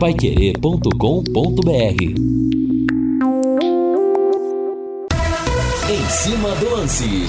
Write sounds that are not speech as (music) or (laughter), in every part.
paiquerê.com.br Em cima do lance.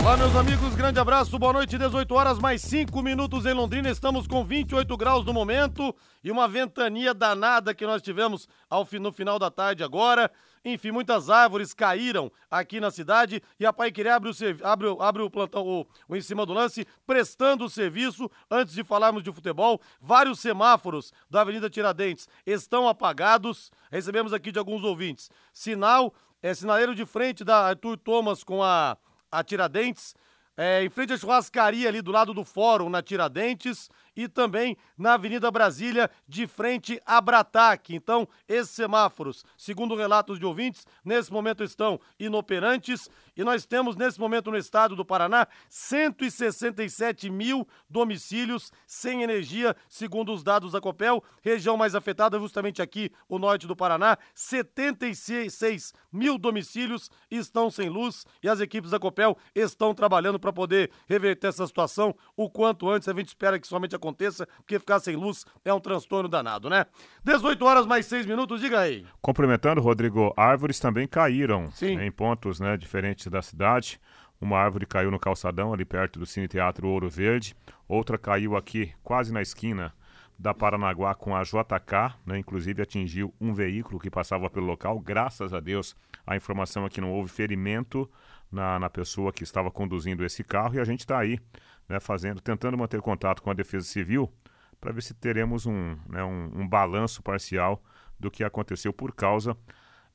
Olá, meus amigos, grande abraço, boa noite, 18 horas, mais 5 minutos em Londrina. Estamos com 28 graus no momento e uma ventania danada que nós tivemos ao, no final da tarde agora. Enfim, muitas árvores caíram aqui na cidade e a Paiquerê abre o, abre, abre o plantão, o, o em cima do lance, prestando o serviço. Antes de falarmos de futebol, vários semáforos da Avenida Tiradentes estão apagados. Recebemos aqui de alguns ouvintes. Sinal, é sinaleiro de frente da Arthur Thomas com a a Tiradentes, é, em frente à churrascaria ali do lado do fórum, na Tiradentes, e também na Avenida Brasília, de frente a Brataque. Então, esses semáforos, segundo relatos de ouvintes, nesse momento estão inoperantes e nós temos nesse momento no estado do Paraná 167 mil domicílios sem energia, segundo os dados da Copel. Região mais afetada, justamente aqui, o norte do Paraná, 76 mil domicílios estão sem luz e as equipes da Copel estão trabalhando para poder reverter essa situação o quanto antes. A gente espera que somente aconteça, porque ficar sem luz é um transtorno danado, né? 18 horas mais 6 minutos, diga aí. Complementando, Rodrigo, árvores também caíram Sim. em pontos né, diferentes da cidade. Uma árvore caiu no calçadão, ali perto do Cine Teatro Ouro Verde. Outra caiu aqui, quase na esquina da Paranaguá com a JK, né, inclusive atingiu um veículo que passava pelo local. Graças a Deus, a informação é que não houve ferimento na, na pessoa que estava conduzindo esse carro e a gente está aí né, fazendo, tentando manter contato com a Defesa Civil para ver se teremos um, né, um, um balanço parcial do que aconteceu por causa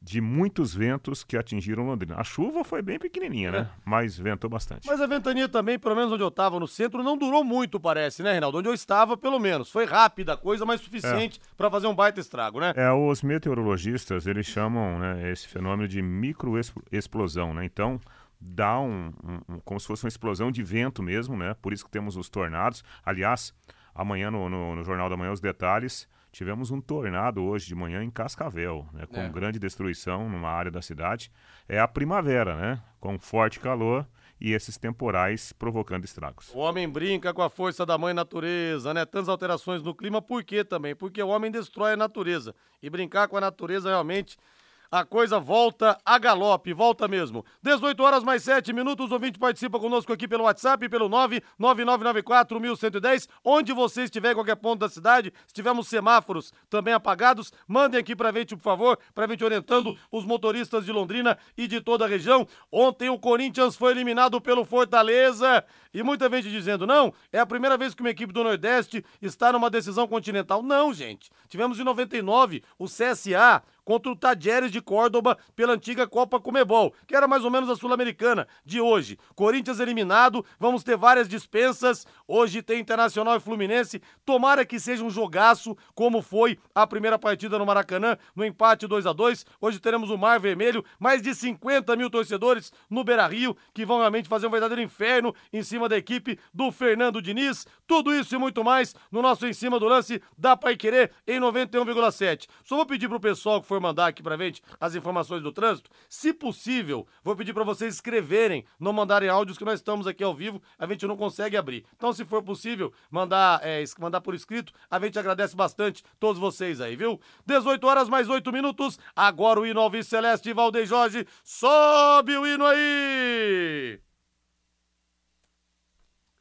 de muitos ventos que atingiram Londrina. A chuva foi bem pequenininha, né? É. Mas ventou bastante. Mas a ventania também, pelo menos onde eu estava no centro, não durou muito, parece, né, Reinaldo? Onde eu estava, pelo menos. Foi rápida a coisa, mas suficiente é. para fazer um baita estrago, né? É, os meteorologistas, eles chamam né, esse fenômeno de microexplosão, né? Então, dá um, um, um, como se fosse uma explosão de vento mesmo, né? Por isso que temos os tornados. Aliás, amanhã no, no, no Jornal da Manhã os detalhes. Tivemos um tornado hoje de manhã em Cascavel, né, com é. grande destruição numa área da cidade. É a primavera, né? Com forte calor e esses temporais provocando estragos. O homem brinca com a força da mãe natureza, né? Tantas alterações no clima, por quê também? Porque o homem destrói a natureza. E brincar com a natureza realmente a coisa volta a galope, volta mesmo. 18 horas mais 7 minutos, o ouvinte participa conosco aqui pelo WhatsApp, pelo 99994-1110. Onde você estiver, em qualquer ponto da cidade, se tivermos semáforos também apagados, mandem aqui pra gente, por favor, pra gente orientando os motoristas de Londrina e de toda a região. Ontem o Corinthians foi eliminado pelo Fortaleza e muita gente dizendo, não, é a primeira vez que uma equipe do Nordeste está numa decisão continental. Não, gente. Tivemos em 99 o CSA contra o Tadjeres de Córdoba pela antiga Copa Comebol, que era mais ou menos a Sul-Americana de hoje. Corinthians eliminado, vamos ter várias dispensas. Hoje tem Internacional e Fluminense. Tomara que seja um jogaço, como foi a primeira partida no Maracanã, no empate 2 a 2 Hoje teremos o Mar Vermelho, mais de 50 mil torcedores no Beira Rio, que vão realmente fazer um verdadeiro inferno em cima da equipe do Fernando Diniz. Tudo isso e muito mais no nosso Em Cima do Lance da Pai Querer em 91,7. Só vou pedir pro pessoal que for for mandar aqui pra gente as informações do trânsito, se possível, vou pedir para vocês escreverem, não mandarem áudios que nós estamos aqui ao vivo, a gente não consegue abrir. Então, se for possível, mandar, é, mandar por escrito, a gente agradece bastante todos vocês aí, viu? 18 horas mais 8 minutos, agora o hino Alves Celeste Valdeir Jorge, sobe o hino aí!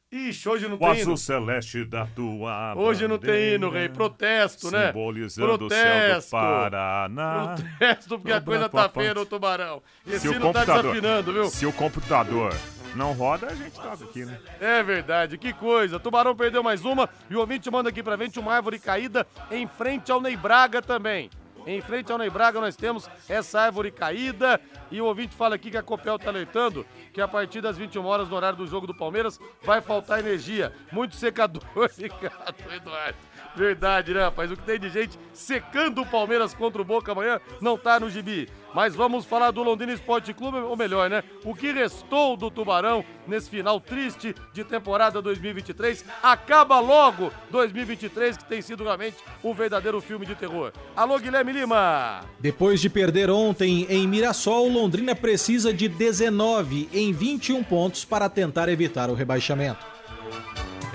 Ixi, hoje não o tem azul hino. celeste da tua Hoje não tem hino, rei. Protesto, né? Simbolizando Protesto. o céu do Paraná. Protesto, porque a coisa tá feia no tubarão. Esse hino tá desafinando, viu? Se o computador não roda, a gente toca aqui, né? É verdade, que coisa. Tubarão perdeu mais uma e o ouvinte manda aqui pra gente uma árvore caída em frente ao Ney Braga também. Em frente ao Ney Braga nós temos essa árvore caída e o ouvinte fala aqui que a Copel está alertando que a partir das 21 horas no horário do jogo do Palmeiras vai faltar energia. Muito secador (laughs) ligado, Eduardo. Verdade, né, rapaz? O que tem de gente secando o Palmeiras contra o Boca amanhã não tá no gibi. Mas vamos falar do Londrina Esporte Clube, ou melhor, né? O que restou do Tubarão nesse final triste de temporada 2023. Acaba logo 2023, que tem sido realmente um verdadeiro filme de terror. Alô, Guilherme Lima! Depois de perder ontem em Mirassol, Londrina precisa de 19 em 21 pontos para tentar evitar o rebaixamento.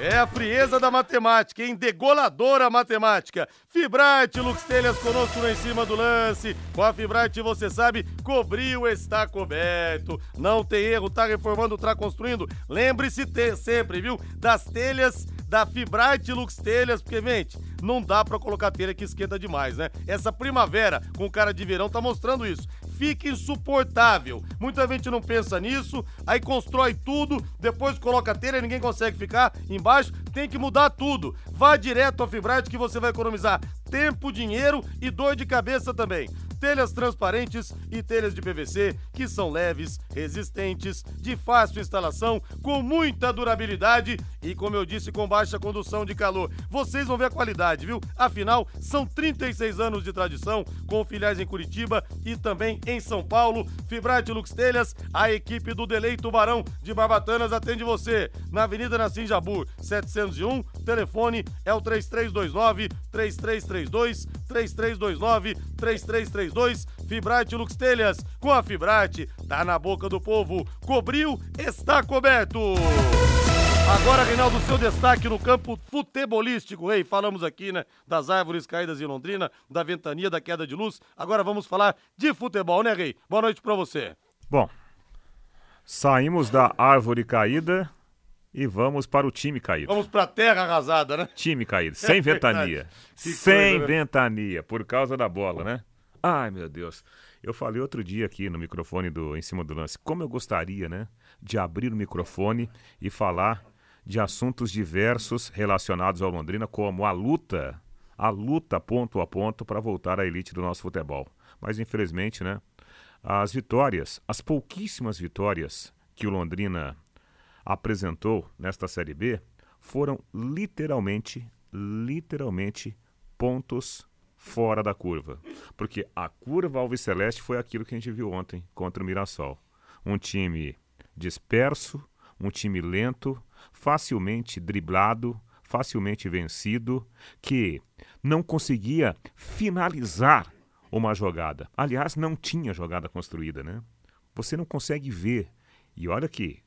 É a frieza da matemática, hein? Degoladora matemática. Fibrate, Lux Telhas conosco no Em Cima do Lance. Com a Fibrate, você sabe, cobriu, está coberto. Não tem erro, tá reformando, tá construindo. Lembre-se sempre, viu? Das telhas da Fibrate Lux Telhas, porque, gente, não dá para colocar telha que esquenta demais, né? Essa primavera com cara de verão tá mostrando isso fica insuportável. Muita gente não pensa nisso, aí constrói tudo, depois coloca a telha ninguém consegue ficar embaixo, tem que mudar tudo. Vá direto ao Fibrate que você vai economizar tempo, dinheiro e dor de cabeça também telhas transparentes e telhas de PVC que são leves, resistentes, de fácil instalação, com muita durabilidade e, como eu disse, com baixa condução de calor. Vocês vão ver a qualidade, viu? Afinal, são 36 anos de tradição, com filiais em Curitiba e também em São Paulo. Fibrate Lux Telhas, a equipe do Delei Tubarão de Barbatanas atende você na Avenida Nassim Jabur, 701. Telefone é o 3329 3332 3329 3332 Fibrate Lux Telhas. Com a Fibrate, tá na boca do povo. Cobriu, está coberto. Agora, Reinaldo, seu destaque no campo futebolístico. Ei, falamos aqui, né, das árvores caídas em Londrina, da ventania, da queda de luz. Agora vamos falar de futebol, né, Rei? Boa noite para você. Bom, saímos da árvore caída e vamos para o time caído. Vamos para a terra arrasada, né? Time caído, sem é ventania. (laughs) sem coisa, né? ventania, por causa da bola, né? Ai, meu Deus. Eu falei outro dia aqui no microfone do Em Cima do Lance, como eu gostaria, né, de abrir o microfone e falar de assuntos diversos relacionados ao Londrina, como a luta, a luta ponto a ponto para voltar à elite do nosso futebol. Mas infelizmente, né, as vitórias, as pouquíssimas vitórias que o Londrina apresentou nesta Série B foram literalmente, literalmente pontos fora da curva. Porque a curva Alves Celeste foi aquilo que a gente viu ontem contra o Mirassol. Um time disperso, um time lento, facilmente driblado, facilmente vencido, que não conseguia finalizar uma jogada. Aliás, não tinha jogada construída, né? Você não consegue ver. E olha que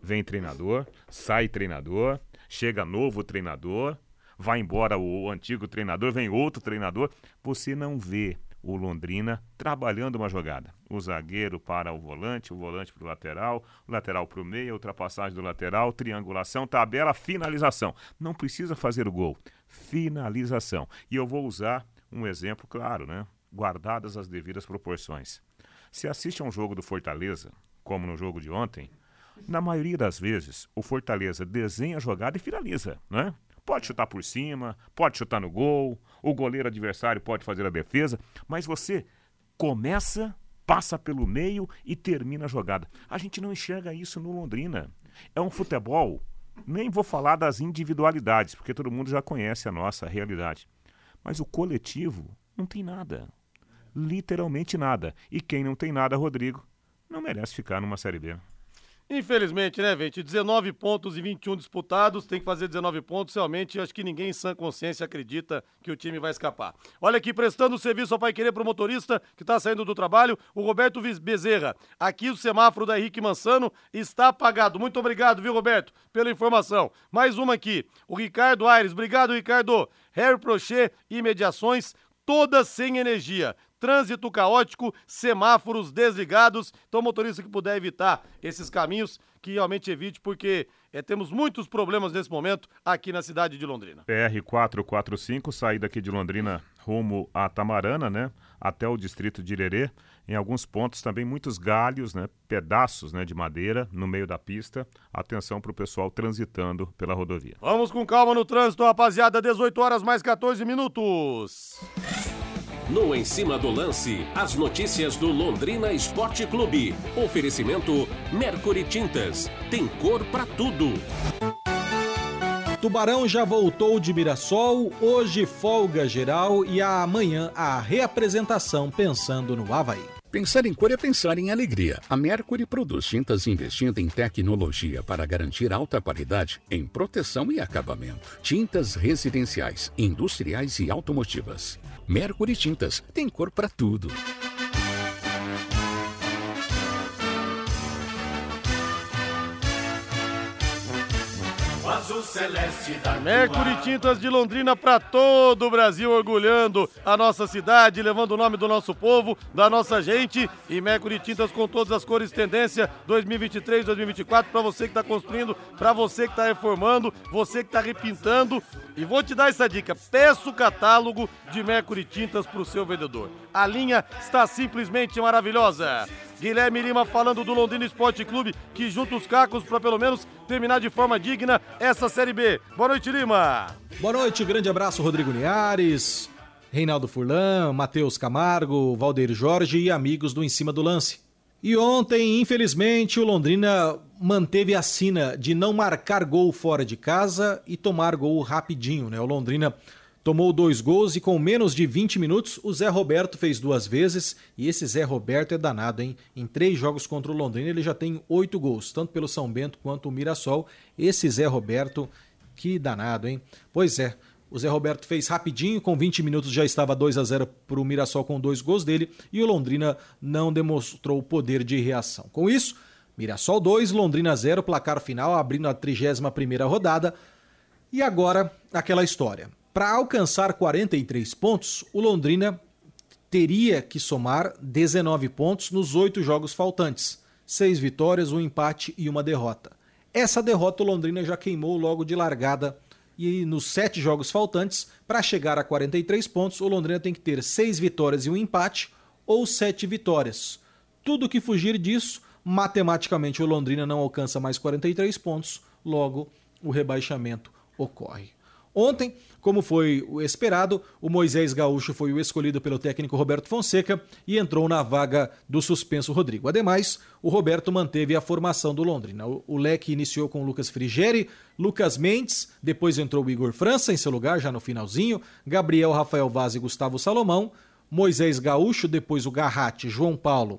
vem treinador, sai treinador, chega novo treinador, vai embora o antigo treinador, vem outro treinador. Você não vê o Londrina trabalhando uma jogada. O zagueiro para o volante, o volante para o lateral, o lateral para o meio, ultrapassagem do lateral, triangulação, tabela, finalização. Não precisa fazer o gol. Finalização. E eu vou usar um exemplo claro, né? Guardadas as devidas proporções. Se assiste a um jogo do Fortaleza, como no jogo de ontem, na maioria das vezes, o Fortaleza desenha a jogada e finaliza, né? Pode chutar por cima, pode chutar no gol, o goleiro adversário pode fazer a defesa, mas você começa, passa pelo meio e termina a jogada. A gente não enxerga isso no Londrina. É um futebol, nem vou falar das individualidades, porque todo mundo já conhece a nossa realidade. Mas o coletivo não tem nada. Literalmente nada. E quem não tem nada, Rodrigo, não merece ficar numa Série B. Infelizmente, né, gente? 19 pontos e 21 disputados, tem que fazer 19 pontos. Realmente, acho que ninguém em sã consciência acredita que o time vai escapar. Olha aqui, prestando serviço ao Pai Querer pro motorista que está saindo do trabalho, o Roberto Bezerra. Aqui o semáforo da Henrique Mansano está apagado. Muito obrigado, viu, Roberto, pela informação. Mais uma aqui, o Ricardo Aires. Obrigado, Ricardo. Harry Prochet e mediações, todas sem energia trânsito caótico, semáforos desligados. Então, motorista que puder evitar esses caminhos, que realmente evite, porque é, temos muitos problemas nesse momento aqui na cidade de Londrina. PR 445, saída aqui de Londrina rumo a Tamarana, né? Até o distrito de Irerê. Em alguns pontos também muitos galhos, né? Pedaços né, de madeira no meio da pista. Atenção para o pessoal transitando pela rodovia. Vamos com calma no trânsito, rapaziada. 18 horas mais 14 minutos. No Em Cima do Lance, as notícias do Londrina Esporte Clube. Oferecimento Mercury Tintas. Tem cor para tudo. Tubarão já voltou de Mirassol, hoje folga geral e amanhã a reapresentação pensando no Havaí. Pensar em cor é pensar em alegria. A Mercury produz tintas investindo em tecnologia para garantir alta qualidade em proteção e acabamento. Tintas residenciais, industriais e automotivas. Mercury Tintas tem cor para tudo. Azul celeste da Mercury Tintas de Londrina para todo o Brasil, orgulhando a nossa cidade, levando o nome do nosso povo, da nossa gente. E Mercury Tintas com todas as cores tendência 2023, 2024 para você que está construindo, para você que está reformando, você que está repintando. E vou te dar essa dica: peça o catálogo de Mercury Tintas para o seu vendedor. A linha está simplesmente maravilhosa. Guilherme Lima falando do Londrina Esporte Clube, que junta os cacos para pelo menos terminar de forma digna essa Série B. Boa noite, Lima. Boa noite, grande abraço, Rodrigo Niares, Reinaldo Furlan, Matheus Camargo, Valdeir Jorge e amigos do Em Cima do Lance. E ontem, infelizmente, o Londrina manteve a sina de não marcar gol fora de casa e tomar gol rapidinho, né? O Londrina tomou dois gols e com menos de 20 minutos o Zé Roberto fez duas vezes e esse Zé Roberto é danado, hein? Em três jogos contra o Londrina ele já tem oito gols, tanto pelo São Bento quanto o Mirassol. Esse Zé Roberto, que danado, hein? Pois é, o Zé Roberto fez rapidinho, com 20 minutos já estava 2 a 0 para o Mirassol com dois gols dele e o Londrina não demonstrou poder de reação. Com isso, Mirassol 2, Londrina 0, placar final abrindo a 31 primeira rodada. E agora aquela história. Para alcançar 43 pontos, o Londrina teria que somar 19 pontos nos oito jogos faltantes: seis vitórias, um empate e uma derrota. Essa derrota o Londrina já queimou logo de largada e nos sete jogos faltantes, para chegar a 43 pontos, o Londrina tem que ter seis vitórias e um empate ou sete vitórias. Tudo que fugir disso, matematicamente o Londrina não alcança mais 43 pontos, logo o rebaixamento ocorre. Ontem, como foi o esperado, o Moisés Gaúcho foi o escolhido pelo técnico Roberto Fonseca e entrou na vaga do suspenso Rodrigo. Ademais, o Roberto manteve a formação do Londrina. O leque iniciou com Lucas Frigeri, Lucas Mendes, depois entrou o Igor França em seu lugar, já no finalzinho, Gabriel Rafael Vaz e Gustavo Salomão, Moisés Gaúcho, depois o Garrate, João Paulo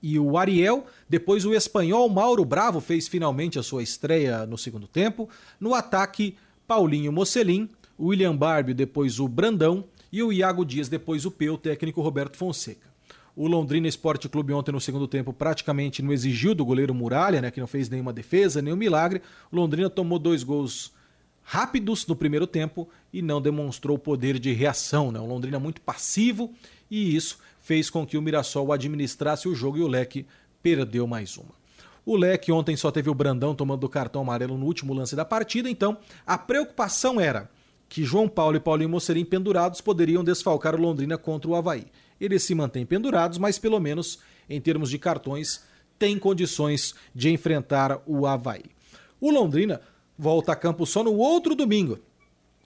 e o Ariel. Depois o espanhol Mauro Bravo fez finalmente a sua estreia no segundo tempo. No ataque, Paulinho Mocelin, William Barbie, depois o Brandão e o Iago Dias, depois o P, o técnico Roberto Fonseca. O Londrina Esporte Clube ontem no segundo tempo praticamente não exigiu do goleiro Muralha, né, que não fez nenhuma defesa, nenhum milagre. O Londrina tomou dois gols rápidos no primeiro tempo e não demonstrou poder de reação. Né? O Londrina muito passivo e isso fez com que o Mirassol administrasse o jogo e o Leque perdeu mais uma. O Leque ontem só teve o Brandão tomando o cartão amarelo no último lance da partida, então a preocupação era que João Paulo e Paulinho Mocerim pendurados poderiam desfalcar o Londrina contra o Havaí. Eles se mantêm pendurados, mas pelo menos em termos de cartões têm condições de enfrentar o Havaí. O Londrina volta a campo só no outro domingo,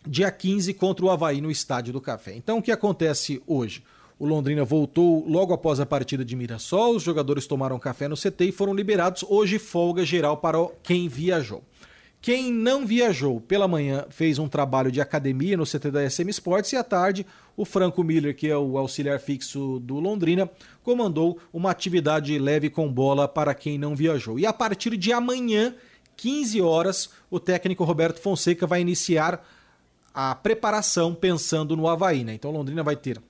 dia 15, contra o Havaí no Estádio do Café. Então o que acontece hoje? O Londrina voltou logo após a partida de Mirassol, os jogadores tomaram café no CT e foram liberados. Hoje, folga geral para quem viajou. Quem não viajou pela manhã fez um trabalho de academia no CT da SM Sports e à tarde o Franco Miller, que é o auxiliar fixo do Londrina, comandou uma atividade leve com bola para quem não viajou. E a partir de amanhã, 15 horas, o técnico Roberto Fonseca vai iniciar a preparação pensando no Havaí. Né? Então Londrina vai ter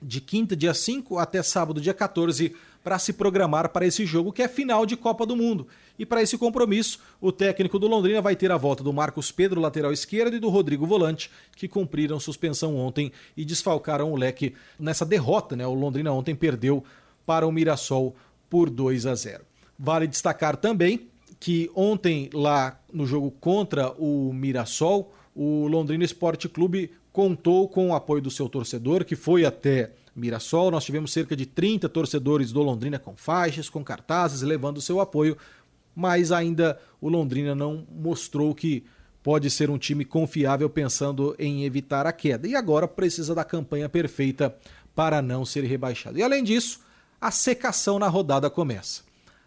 de quinta, dia 5, até sábado, dia 14, para se programar para esse jogo que é final de Copa do Mundo. E para esse compromisso, o técnico do Londrina vai ter a volta do Marcos Pedro, lateral esquerdo, e do Rodrigo Volante, que cumpriram suspensão ontem e desfalcaram o leque nessa derrota. Né? O Londrina ontem perdeu para o Mirassol por 2 a 0. Vale destacar também que ontem, lá no jogo contra o Mirassol, o Londrina Esporte Clube contou com o apoio do seu torcedor, que foi até Mirassol. Nós tivemos cerca de 30 torcedores do Londrina com faixas, com cartazes, levando seu apoio, mas ainda o Londrina não mostrou que pode ser um time confiável pensando em evitar a queda. E agora precisa da campanha perfeita para não ser rebaixado. E além disso, a secação na rodada começa.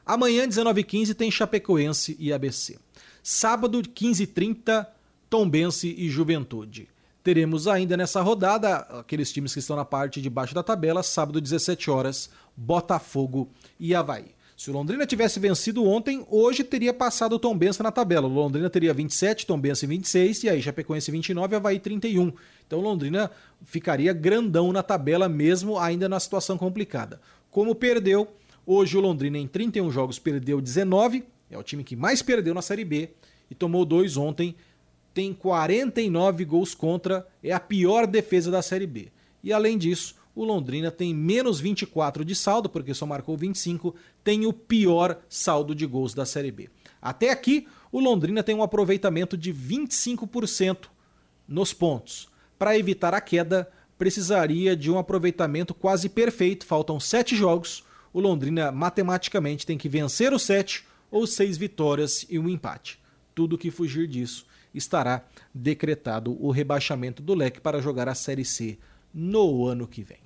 Amanhã, 19h15, tem Chapecoense e ABC. Sábado, 15h30, Tombense e Juventude. Teremos ainda nessa rodada aqueles times que estão na parte de baixo da tabela, sábado 17 horas, Botafogo e Havaí. Se o Londrina tivesse vencido ontem, hoje teria passado o Tombense na tabela. O Londrina teria 27, Tombense 26 e aí Chapecoense 29 Havaí 31. Então o Londrina ficaria grandão na tabela mesmo ainda na situação complicada. Como perdeu, hoje o Londrina em 31 jogos perdeu 19, é o time que mais perdeu na Série B e tomou dois ontem. Tem 49 gols contra, é a pior defesa da Série B. E além disso, o Londrina tem menos 24 de saldo, porque só marcou 25, tem o pior saldo de gols da Série B. Até aqui, o Londrina tem um aproveitamento de 25% nos pontos. Para evitar a queda, precisaria de um aproveitamento quase perfeito. Faltam sete jogos. O Londrina matematicamente tem que vencer os sete ou seis vitórias e um empate. Tudo que fugir disso estará decretado o rebaixamento do leque para jogar a Série C no ano que vem.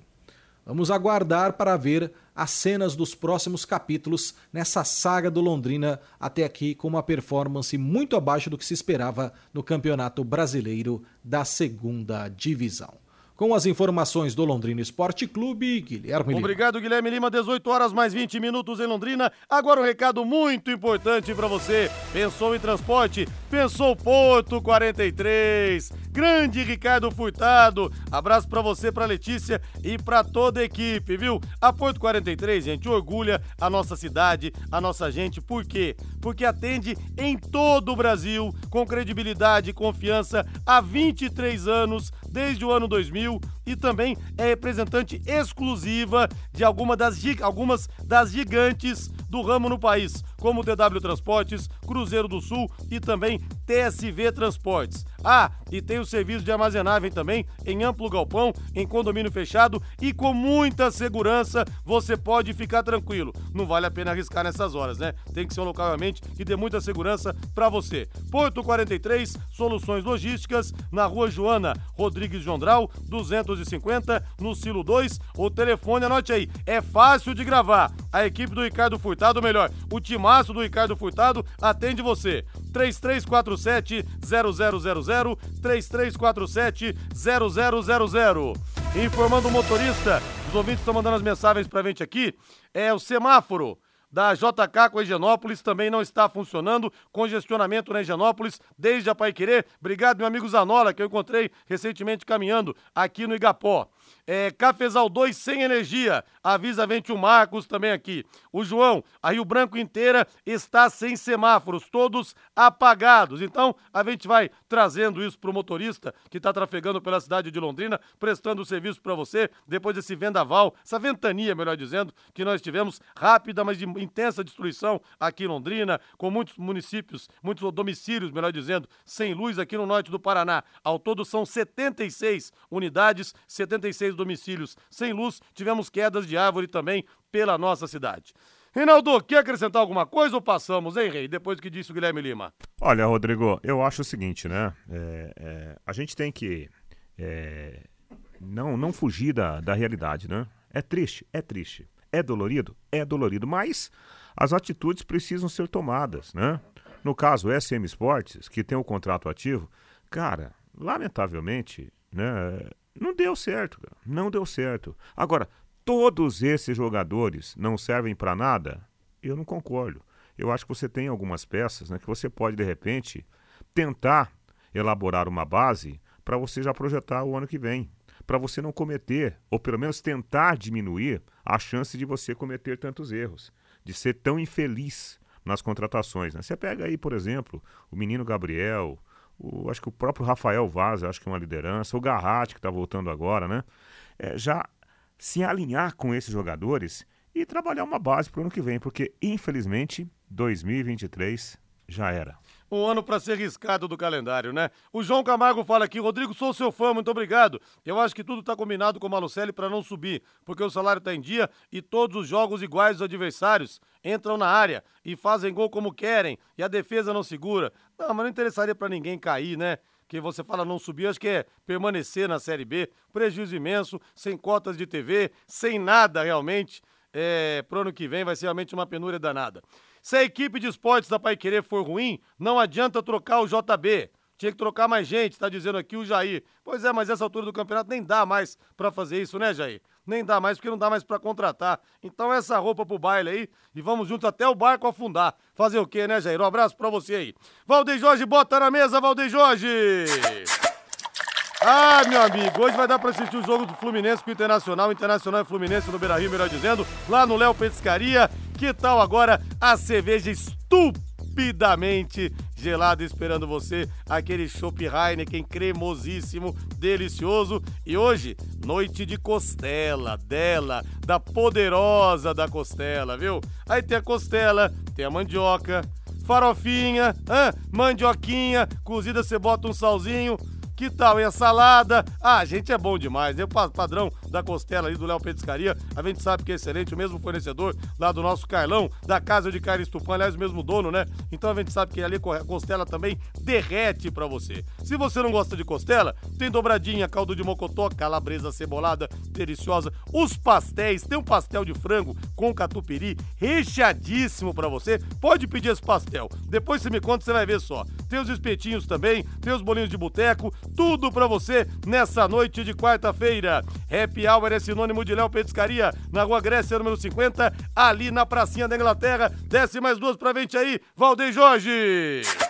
Vamos aguardar para ver as cenas dos próximos capítulos nessa saga do Londrina, até aqui com uma performance muito abaixo do que se esperava no Campeonato Brasileiro da Segunda Divisão. Com as informações do Londrina Esporte Clube, Guilherme Lima. Obrigado, Guilherme Lima. 18 horas mais 20 minutos em Londrina. Agora um recado muito importante para você. Pensou em transporte? Pensou Porto 43. Grande Ricardo Furtado. Abraço para você, para Letícia e para toda a equipe, viu? A Porto 43, gente, orgulha a nossa cidade, a nossa gente. Por quê? Porque atende em todo o Brasil com credibilidade e confiança há 23 anos, desde o ano 2000 e também é representante exclusiva de alguma das, algumas das gigantes do ramo no país, como TW Transportes, Cruzeiro do Sul e também TSV Transportes. Ah, e tem o serviço de armazenagem também em amplo galpão, em condomínio fechado e com muita segurança. Você pode ficar tranquilo. Não vale a pena arriscar nessas horas, né? Tem que ser um local realmente que dê muita segurança para você. Porto 43, soluções logísticas na Rua Joana Rodrigues Jondral, 250, no Silo 2. O telefone, anote aí, é fácil de gravar. A equipe do Ricardo Furtado, melhor, o timaço do Ricardo Furtado atende você. 3347 0000 3347 0000. Informando o motorista, os ouvintes estão mandando as mensagens pra gente aqui. É o semáforo da JK com a Higienópolis também não está funcionando. Congestionamento na Higienópolis desde a Paiquerê. Obrigado, meu amigo Zanola, que eu encontrei recentemente caminhando aqui no Igapó. É, Cafezal 2 sem energia. Avisa Vente o Marcos também aqui. O João, a Rio Branco inteira está sem semáforos, todos apagados. Então, a gente vai trazendo isso pro motorista que está trafegando pela cidade de Londrina, prestando o serviço para você, depois desse vendaval, essa ventania, melhor dizendo, que nós tivemos rápida, mas de intensa destruição aqui em Londrina, com muitos municípios, muitos domicílios, melhor dizendo, sem luz aqui no norte do Paraná. Ao todo são 76 unidades, 76 domicílios sem luz, tivemos quedas de árvore também pela nossa cidade. Reinaldo, quer acrescentar alguma coisa ou passamos, hein, Rei? Depois que disse o Guilherme Lima. Olha, Rodrigo, eu acho o seguinte, né? É, é, a gente tem que é, não, não fugir da, da realidade, né? É triste, é triste. É dolorido? É dolorido, mas as atitudes precisam ser tomadas, né? No caso, SM Sports, que tem o contrato ativo, cara, lamentavelmente, né, não deu certo, cara. não deu certo. Agora, todos esses jogadores não servem para nada? Eu não concordo. Eu acho que você tem algumas peças né, que você pode, de repente, tentar elaborar uma base para você já projetar o ano que vem. Para você não cometer, ou pelo menos tentar diminuir a chance de você cometer tantos erros, de ser tão infeliz nas contratações. Né? Você pega aí, por exemplo, o menino Gabriel, o, acho que o próprio Rafael Vaz, acho que é uma liderança, o Garratti, que está voltando agora, né? É, já se alinhar com esses jogadores e trabalhar uma base para o ano que vem, porque infelizmente 2023 já era um ano para ser riscado do calendário, né? O João Camargo fala aqui, Rodrigo, sou seu fã, muito obrigado. Eu acho que tudo tá combinado com o Malucelli para não subir, porque o salário tá em dia e todos os jogos iguais dos adversários entram na área e fazem gol como querem e a defesa não segura. Não, mas não interessaria para ninguém cair, né? que você fala não subir, acho que é permanecer na Série B. Prejuízo imenso, sem cotas de TV, sem nada realmente. É, pro ano que vem vai ser realmente uma penúria danada. Se a equipe de esportes da Querer for ruim, não adianta trocar o JB. Tinha que trocar mais gente, tá dizendo aqui o Jair. Pois é, mas essa altura do campeonato nem dá mais para fazer isso, né, Jair? Nem dá mais porque não dá mais para contratar. Então essa roupa pro baile aí e vamos juntos até o barco afundar. Fazer o quê, né, Jair? Um abraço para você aí. Valdeir Jorge, bota na mesa, Valdeir Jorge! Ah, meu amigo, hoje vai dar para assistir o jogo do Fluminense com o Internacional, Internacional e Fluminense no Beira-Rio, melhor dizendo, lá no Léo Petiscaria. Que tal agora a cerveja estupidamente gelada esperando você, aquele chopp Heineken cremosíssimo, delicioso. E hoje, noite de costela dela, da poderosa da costela, viu? Aí tem a costela, tem a mandioca, farofinha, hã? mandioquinha, cozida você bota um salzinho, que tal? E a salada? Ah, a gente é bom demais, né? O padrão da costela ali do Léo Petiscaria, a gente sabe que é excelente, o mesmo fornecedor lá do nosso Carlão, da Casa de Carne Estupã, aliás, o mesmo dono, né? Então a gente sabe que ali a costela também derrete para você. Se você não gosta de costela, tem dobradinha, caldo de mocotó, calabresa cebolada, deliciosa, os pastéis, tem um pastel de frango com catupiry recheadíssimo para você. Pode pedir esse pastel. Depois você me conta, você vai ver só. Tem os espetinhos também, tem os bolinhos de boteco, tudo para você nessa noite de quarta-feira. Happy Hour é sinônimo de Léo Petiscaria, na Rua Grécia, número 50, ali na pracinha da Inglaterra. Desce mais duas pra frente aí, Valdeir Jorge.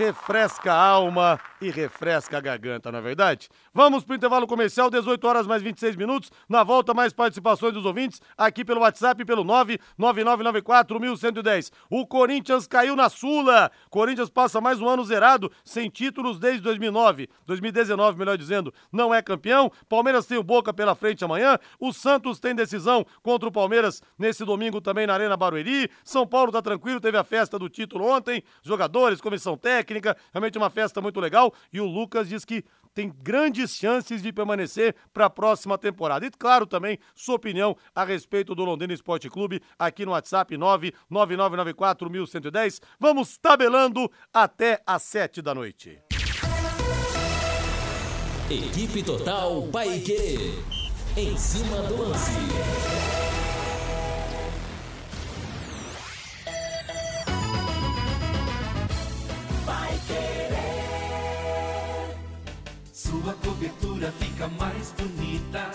Refresca a alma e refresca a garganta, na é verdade? Vamos pro intervalo comercial, 18 horas mais 26 minutos. Na volta, mais participações dos ouvintes aqui pelo WhatsApp pelo 999941110. O Corinthians caiu na Sula. Corinthians passa mais um ano zerado, sem títulos desde 2009. 2019, melhor dizendo, não é campeão. Palmeiras tem o Boca pela frente amanhã. O Santos tem decisão contra o Palmeiras nesse domingo também na Arena Barueri. São Paulo tá tranquilo, teve a festa do título ontem. Jogadores, comissão técnica, realmente uma festa muito legal. E o Lucas diz que tem grandes chances de permanecer para a próxima temporada. E claro também sua opinião a respeito do Londrina Esporte Clube aqui no WhatsApp 999941110. Vamos tabelando até às sete da noite. Equipe Total Paique. Em cima do lance. Sua cobertura fica mais bonita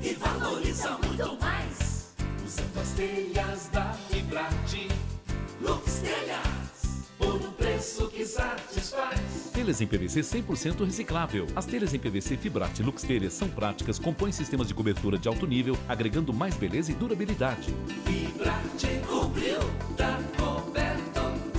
e valoriza muito mais. Usando as telhas da Fibrate, Lux Telhas, por um preço que satisfaz. Telhas em PVC 100% reciclável. As telhas em PVC Fibrate Lux Telhas são práticas, compõem sistemas de cobertura de alto nível, agregando mais beleza e durabilidade. Fibrate cobriu.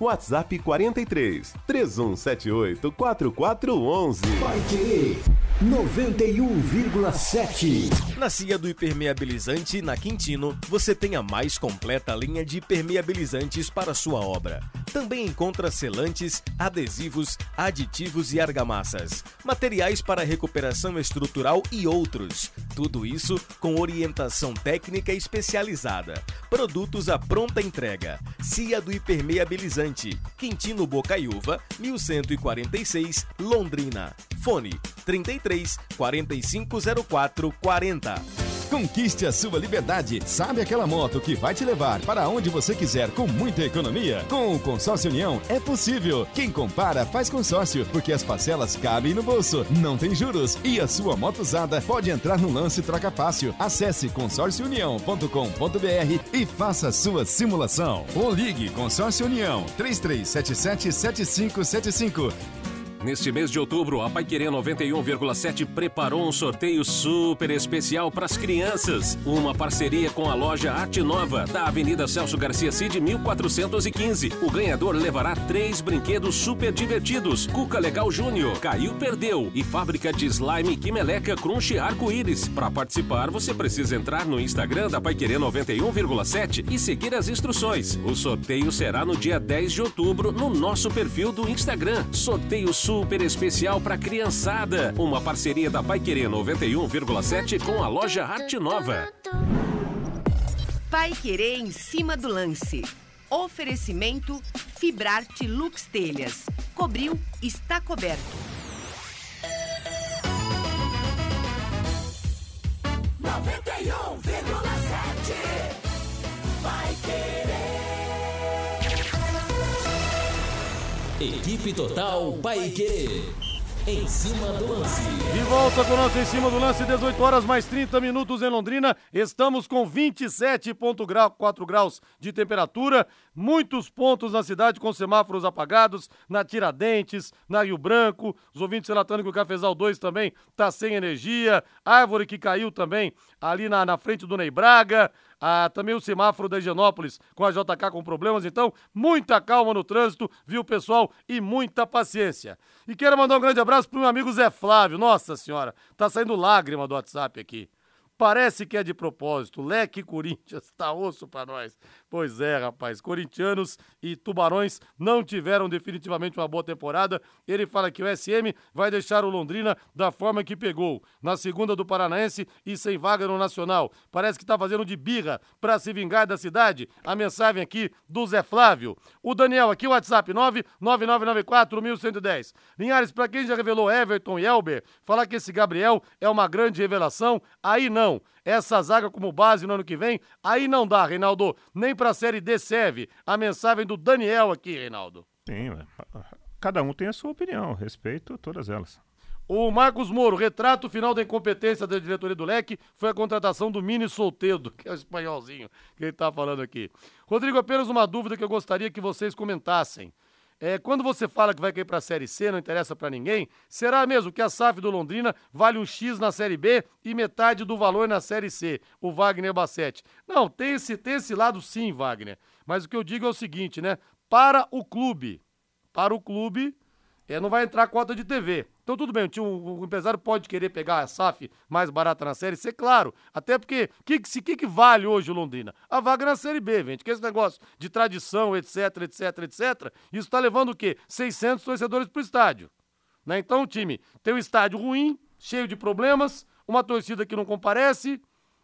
WhatsApp 43 3178 4411. Vai querer 91,7. Na Cia do Hipermeabilizante, na Quintino, você tem a mais completa linha de hipermeabilizantes para sua obra. Também encontra selantes, adesivos, aditivos e argamassas, materiais para recuperação estrutural e outros. Tudo isso com orientação técnica especializada. Produtos à pronta entrega. Cia do Hipermeabilizante, Quintino Bocaiúva, 1146, Londrina. Fone 33 4504 40. Conquiste a sua liberdade. Sabe aquela moto que vai te levar para onde você quiser com muita economia? Com o Consórcio União é possível. Quem compara faz consórcio, porque as parcelas cabem no bolso, não tem juros e a sua moto usada pode entrar no lance troca fácil. Acesse consórciounião.com.br e faça sua simulação. Ou ligue Consórcio União 3377 7575 Neste mês de outubro, a Paiquerê 91,7 preparou um sorteio super especial para as crianças. Uma parceria com a loja Arte Nova, da Avenida Celso Garcia Cid, 1415. O ganhador levará três brinquedos super divertidos: Cuca Legal Júnior, Caiu Perdeu e fábrica de slime Quimeleca Crunch Arco-Íris. Para participar, você precisa entrar no Instagram da Paiquerê 91,7 e seguir as instruções. O sorteio será no dia 10 de outubro no nosso perfil do Instagram. Sorteio super super especial para criançada. Uma parceria da Paiquerê 91,7 com a loja Arte Nova. Pai Querer em cima do lance. Oferecimento Fibrarte Lux Telhas. Cobriu, está coberto. 91,7 Equipe Total Paique. Em cima do lance. De volta com o nosso Em Cima do Lance, 18 horas mais 30 minutos em Londrina. Estamos com 27,4 graus de temperatura. Muitos pontos na cidade com semáforos apagados. Na Tiradentes, na Rio Branco. Os ouvintes relatando que o Cafezal 2 também está sem energia. Árvore que caiu também ali na, na frente do Ney Braga. Ah, também o semáforo da Higienópolis com a JK com problemas. Então, muita calma no trânsito, viu, pessoal? E muita paciência. E quero mandar um grande abraço pro meu amigo Zé Flávio. Nossa senhora, tá saindo lágrima do WhatsApp aqui. Parece que é de propósito. Leque Corinthians, tá osso pra nós. Pois é, rapaz. Corintianos e Tubarões não tiveram definitivamente uma boa temporada. Ele fala que o SM vai deixar o Londrina da forma que pegou. Na segunda do Paranaense e sem vaga no Nacional. Parece que tá fazendo de birra pra se vingar da cidade. A mensagem aqui do Zé Flávio. O Daniel aqui, WhatsApp 99994-1110. Linhares, pra quem já revelou Everton e Elber, falar que esse Gabriel é uma grande revelação, aí não. Essa zaga como base no ano que vem, aí não dá, Reinaldo. Nem pra Série D serve. A mensagem do Daniel aqui, Reinaldo. Sim, cada um tem a sua opinião, respeito todas elas. O Marcos Moro, retrato final da incompetência da diretoria do Leque foi a contratação do Mini Soltedo, que é o espanholzinho que ele tá falando aqui. Rodrigo, apenas uma dúvida que eu gostaria que vocês comentassem. É, quando você fala que vai cair para a Série C, não interessa para ninguém, será mesmo que a SAF do Londrina vale um X na Série B e metade do valor na Série C? O Wagner Bassetti. Não, tem esse, tem esse lado sim, Wagner. Mas o que eu digo é o seguinte, né? Para o clube, para o clube, é, não vai entrar cota de TV. Então tudo bem, o, o empresário pode querer pegar a SAF mais barata na Série C, claro. Até porque, o que, que, que, vale hoje o Londrina? A vaga na Série B, gente. Que esse negócio de tradição, etc, etc, etc, isso tá levando o quê? 600 torcedores pro estádio. Né? Então o time tem um estádio ruim, cheio de problemas, uma torcida que não comparece,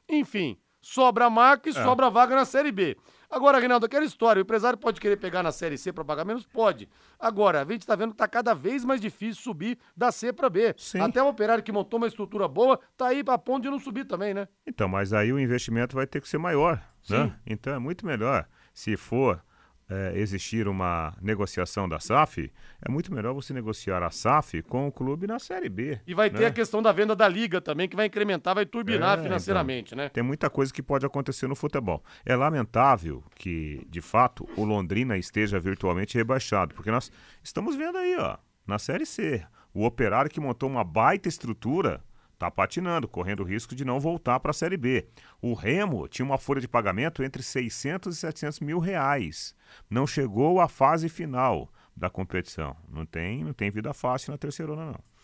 enfim, sobra marca e É. sobra vaga na Série B. Agora, Reinaldo, aquela história, o empresário pode querer pegar na Série C para pagar menos? Pode. Agora, a gente tá vendo que tá cada vez mais difícil subir da C para B. Até o operário que montou uma estrutura boa, tá aí a ponto de não subir também, né? Então, mas aí o investimento vai ter que ser maior, né? Então é muito melhor. Se for é, existir uma negociação da SAF, é muito melhor você negociar a SAF com o clube na Série B. E vai ter né? a questão da venda da liga também, que vai incrementar, vai turbinar É, financeiramente, então, né? Tem muita coisa que pode acontecer no futebol. É lamentável que, de fato, o Londrina esteja virtualmente rebaixado, porque nós estamos vendo aí, ó, na Série C, o operário que montou uma baita estrutura tá patinando, correndo o risco de não voltar para a Série B. O Remo tinha uma folha de pagamento entre 600 e 700 mil reais. Não chegou à fase final da competição. Não tem, não tem vida fácil na terceirona, não.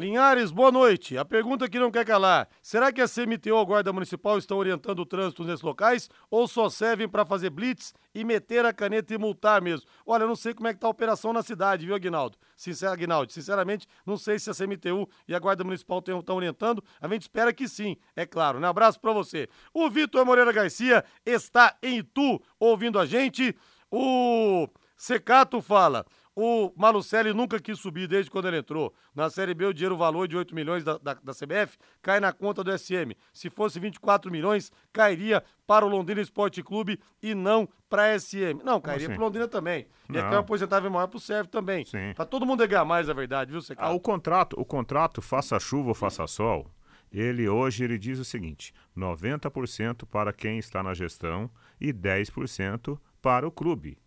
Linhares, boa noite. A pergunta que não quer calar: será que a CMTO ou a Guarda Municipal estão orientando o trânsito nesses locais ou só servem para fazer blitz e meter a caneta e multar mesmo? Olha, eu não sei como é que tá a operação na cidade, viu, Aguinaldo? Sincero, Aguinaldo, sinceramente, não sei se a CMTU e a Guarda Municipal estão orientando. A gente espera que sim, é claro. Um abraço para você. O Vitor Moreira Garcia está em Itu ouvindo a gente. O Secato fala. O Malucelli nunca quis subir desde quando ele entrou. Na Série B, o dinheiro, o valor de 8 milhões da, da, da CBF, cai na conta do SM. Se fosse 24 milhões, cairia para o Londrina Esporte Clube e não para a SM. Não, cairia assim? para o Londrina também. E Não. aqui uma porcentagem maior para o Serve também. Para todo mundo ganhar mais, é verdade, viu, Secato? Ah, o contrato, o contrato faça chuva ou faça sol, ele hoje ele diz o seguinte: 90% para quem está na gestão e 10% para o clube.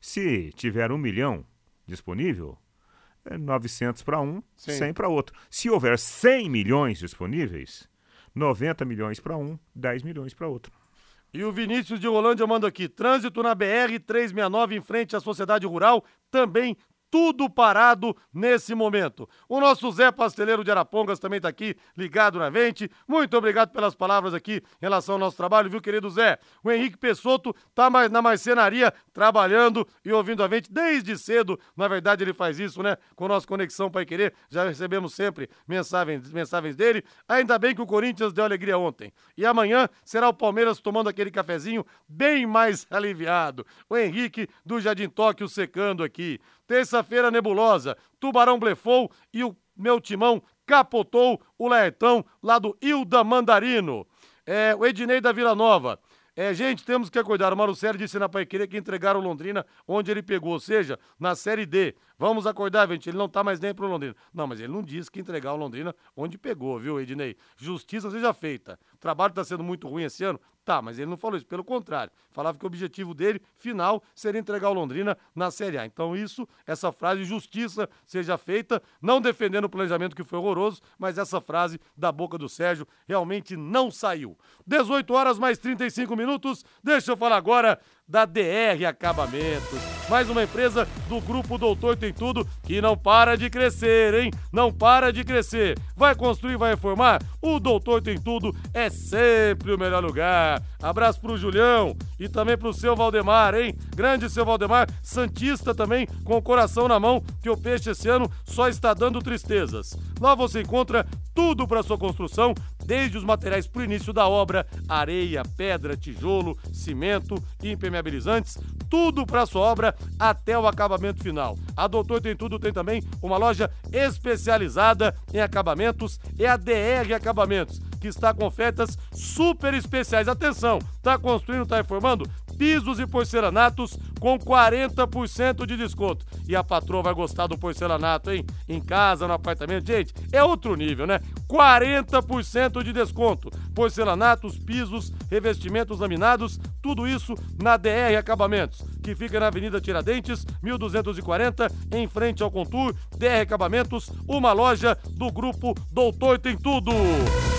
Se tiver um milhão disponível, é 900 para um, Sim. 100 para outro. Se houver 100 milhões disponíveis, 90 milhões para um, 10 milhões para outro. E o Vinícius de Rolândia manda aqui: trânsito na BR 369 em frente à Sociedade Rural também tudo parado nesse momento. O nosso Zé Pasteleiro de Arapongas também está aqui ligado na vente. Muito obrigado pelas palavras aqui em relação ao nosso trabalho, viu, querido Zé? O Henrique Pessoto tá mais na marcenaria trabalhando e ouvindo a vente desde cedo. Na verdade, ele faz isso, né? Com nossa Conexão Pai Querer. Já recebemos sempre mensagens, mensagens dele. Ainda bem que o Corinthians deu alegria ontem. E amanhã será o Palmeiras tomando aquele cafezinho bem mais aliviado. O Henrique do Jardim Tóquio secando aqui. Terça-feira nebulosa, Tubarão blefou e o meu timão capotou o Laertão lá do Ilda Mandarino. É, o Ednei da Vila Nova. É, gente, temos que acordar. O Mauro Sérgio disse na Paiqueria que entregaram o Londrina onde ele pegou, ou seja, na Série D. Vamos acordar, gente. Ele não tá mais nem pro Londrina. Não, mas ele não disse que entregar o Londrina onde pegou, viu, Ednei? Justiça seja feita. O trabalho tá sendo muito ruim esse ano? Tá, mas ele não falou isso. Pelo contrário, falava que o objetivo dele, final, seria entregar o Londrina na Série A. Então, isso, essa frase, justiça seja feita, não defendendo o planejamento que foi horroroso, mas essa frase da boca do Sérgio realmente não saiu. 18 horas mais 35 minutos. Deixa eu falar agora da DR Acabamentos. Mais uma empresa do grupo Doutor Tem Tudo que não para de crescer, hein? Não para de crescer. Vai construir, vai reformar? O Doutor Tem Tudo é sempre o melhor lugar. Abraço pro Julião e também pro seu Valdemar, hein? Grande seu Valdemar, Santista também, com o coração na mão, que o peixe esse ano só está dando tristezas. Lá você encontra tudo para sua construção, desde os materiais para o início da obra, areia, pedra, tijolo, cimento impermeabilizantes, tudo para sua obra até o acabamento final. A Doutor Tem Tudo tem também uma loja especializada em acabamentos, é a DR Acabamentos, que está com ofertas super especiais. Atenção, está construindo, está reformando? Pisos e porcelanatos com 40% de desconto. E a patroa vai gostar do porcelanato, hein? Em casa, no apartamento. Gente, é outro nível, né? 40% de desconto. Porcelanatos, pisos, revestimentos laminados, tudo isso na DR Acabamentos, que fica na Avenida Tiradentes, 1240, em frente ao Contour. DR Acabamentos, uma loja do grupo Doutor Tem Tudo.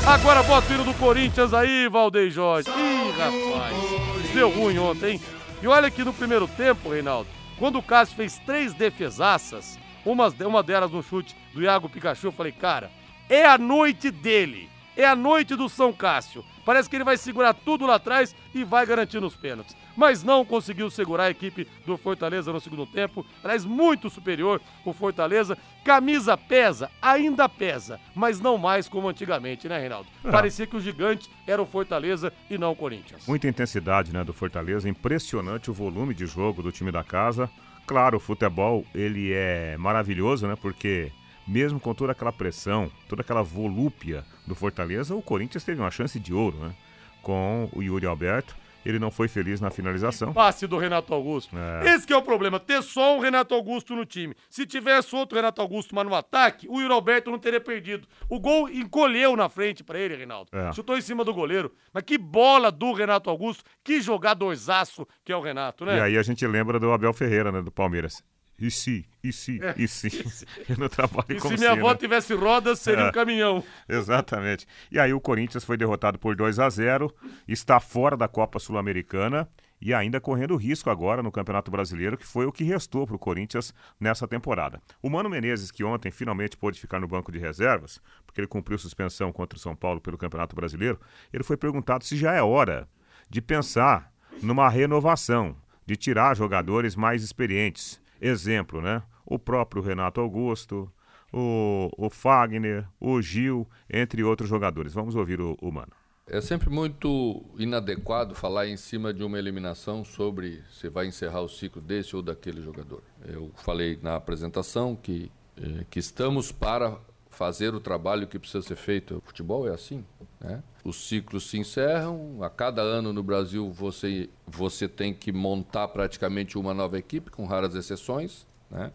Agora bota o hino do Corinthians aí, Valdeir Jorge. Ih, rapaz, deu ruim ontem? E olha que no primeiro tempo, Reinaldo, quando o Cássio fez três defesaças, uma, uma delas no chute do Iago Pikachu, eu falei, cara, é a noite dele. É a noite do São Cássio. Parece que ele vai segurar tudo lá atrás e vai garantir nos pênaltis. Mas não conseguiu segurar a equipe do Fortaleza no segundo tempo. Aliás, muito superior o Fortaleza. Camisa pesa, ainda pesa, mas não mais como antigamente, né, Reinaldo? É. Parecia que o gigante era o Fortaleza e não o Corinthians. Muita intensidade, né, do Fortaleza, impressionante o volume de jogo do time da casa. Claro, o futebol, ele é maravilhoso, né, porque mesmo com toda aquela pressão, toda aquela volúpia do Fortaleza, o Corinthians teve uma chance de ouro, né, com o Yuri Alberto. Ele não foi feliz na finalização. Passe do Renato Augusto. É. Esse que é o problema, ter só um Renato Augusto no time. Se tivesse outro Renato Augusto, mas no ataque, o Yuri Alberto não teria perdido. O gol encolheu na frente pra ele, Reinaldo. É. Chutou em cima do goleiro. Mas que bola do Renato Augusto, que jogadorzaço que é o Renato, né? E aí a gente lembra do Abel Ferreira, né, do Palmeiras. E se, e se, É. e se. (laughs) Eu não trabalho E se minha avó né? tivesse rodas, seria É. um caminhão. Exatamente. E aí o Corinthians foi derrotado por 2 a 0 está fora da Copa Sul-Americana e ainda correndo risco agora no Campeonato Brasileiro, que foi o que restou para o Corinthians nessa temporada. O Mano Menezes, que ontem finalmente pôde ficar no banco de reservas, porque ele cumpriu suspensão contra o São Paulo pelo Campeonato Brasileiro, ele foi perguntado se já é hora de pensar numa renovação, de tirar jogadores mais experientes. Exemplo, né? O próprio Renato Augusto, o, o Fagner, o Gil, entre outros jogadores. Vamos ouvir o, o Mano. É sempre muito inadequado falar em cima de uma eliminação sobre se vai encerrar o ciclo desse ou daquele jogador. Eu falei na apresentação que, eh, que estamos para fazer o trabalho que precisa ser feito. O futebol é assim, né? Os ciclos se encerram, a cada ano no Brasil você, você tem que montar praticamente uma nova equipe, com raras exceções, né?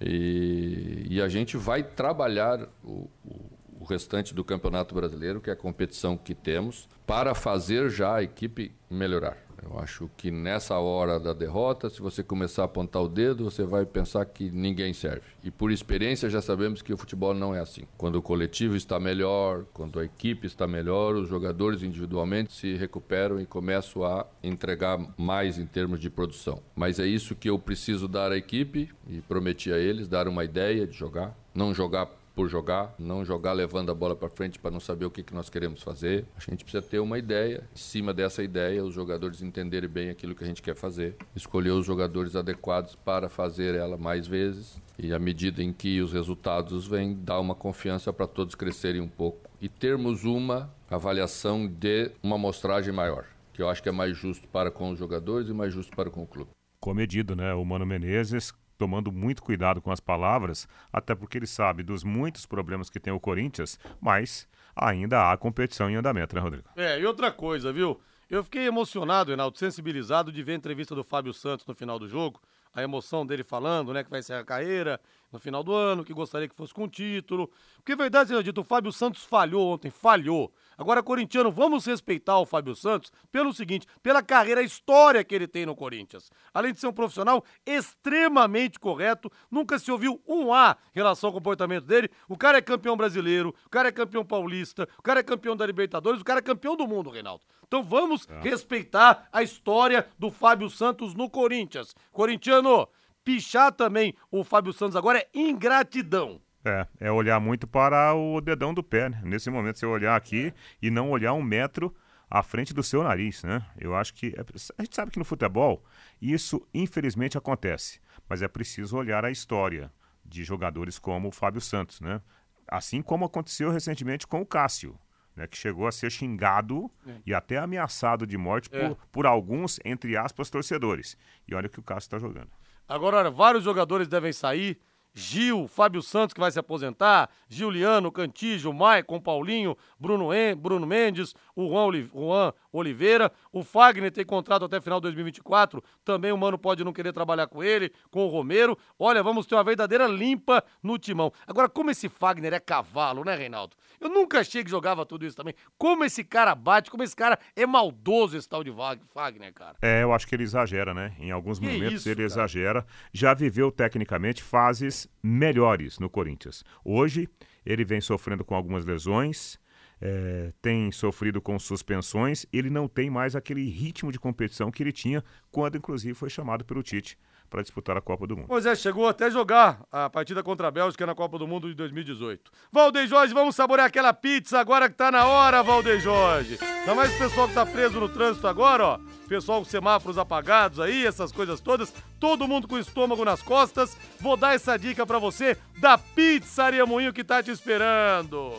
E, e a gente vai trabalhar o, o, o restante do Campeonato Brasileiro, que é a competição que temos, para fazer já a equipe melhorar. Eu acho que nessa hora da derrota, se você começar a apontar o dedo, você vai pensar que ninguém serve. E por experiência já sabemos que o futebol não é assim. Quando o coletivo está melhor, quando a equipe está melhor, os jogadores individualmente se recuperam e começam a entregar mais em termos de produção. Mas é isso que eu preciso dar à equipe e prometi a eles dar uma ideia de jogar, não jogar por jogar, não jogar levando a bola para frente para não saber o que, que nós queremos fazer. A gente precisa ter uma ideia, em cima dessa ideia, os jogadores entenderem bem aquilo que a gente quer fazer, escolher os jogadores adequados para fazer ela mais vezes e à medida em que os resultados vêm, dar uma confiança para todos crescerem um pouco e termos uma avaliação de uma amostragem maior, que eu acho que é mais justo para com os jogadores e mais justo para com o clube. Comedido, né? O Mano Menezes tomando muito cuidado com as palavras, até porque ele sabe dos muitos problemas que tem o Corinthians, mas ainda há competição em andamento, né, Rodrigo? É, e outra coisa, viu? Eu fiquei emocionado, Reinaldo, sensibilizado de ver a entrevista do Fábio Santos no final do jogo, a emoção dele falando, né, que vai encerrar a carreira no final do ano, que gostaria que fosse com título. Porque, é verdade seja dito, o Fábio Santos falhou ontem, falhou. Agora, corintiano, vamos respeitar o Fábio Santos pelo seguinte, pela carreira, a história que ele tem no Corinthians. Além de ser um profissional extremamente correto, nunca se ouviu um A em relação ao comportamento dele. O cara é campeão brasileiro, o cara é campeão paulista, o cara é campeão da Libertadores, o cara é campeão do mundo, Reinaldo. Então vamos É. respeitar a história do Fábio Santos no Corinthians. Corintiano, pichar também o Fábio Santos agora é ingratidão. É, é olhar muito para o dedão do pé, né? Nesse momento, você olhar aqui e não olhar um metro à frente do seu nariz, né? Eu acho que. é- a gente sabe que no futebol isso infelizmente acontece, mas é preciso olhar a história de jogadores como o Fábio Santos, né? Assim como aconteceu recentemente com o Cássio. Né, que chegou a ser xingado É. e até ameaçado de morte É. por, por alguns, entre aspas, torcedores. E olha o que o Cássio está jogando. Agora, olha, vários jogadores devem sair. Gil, Fábio Santos, que vai se aposentar, Giuliano, Cantígio, Maicon, Paulinho, Bruno, en, Bruno Mendes, o Juan, Oli- Juan Oliveira, o Fagner tem contrato até final de 2024, também o Mano pode não querer trabalhar com ele, com o Romero. Olha, vamos ter uma verdadeira limpa no timão. Agora, como esse Fagner é cavalo, né, Reinaldo? Eu nunca achei que jogava tudo isso também. Como esse cara bate, como esse cara é maldoso, esse tal de Fagner, cara. É, eu acho que ele exagera, né? Em alguns Que momentos isso, ele cara? exagera. Já viveu tecnicamente fases melhores no Corinthians. Hoje ele vem sofrendo com algumas lesões, é, tem sofrido com suspensões. Ele não tem mais aquele ritmo de competição que ele tinha quando, inclusive, foi chamado pelo Tite para disputar a Copa do Mundo. Pois é, chegou até jogar a partida contra a Bélgica na Copa do Mundo de 2018. Valdeir Jorge, vamos saborear aquela pizza agora que tá na hora, Valdeir Jorge. Ainda mais o pessoal que tá preso no trânsito agora, ó. Pessoal com semáforos apagados aí, essas coisas todas. Todo mundo com o estômago nas costas. Vou dar essa dica pra você da Pizzaria Moinho que tá te esperando.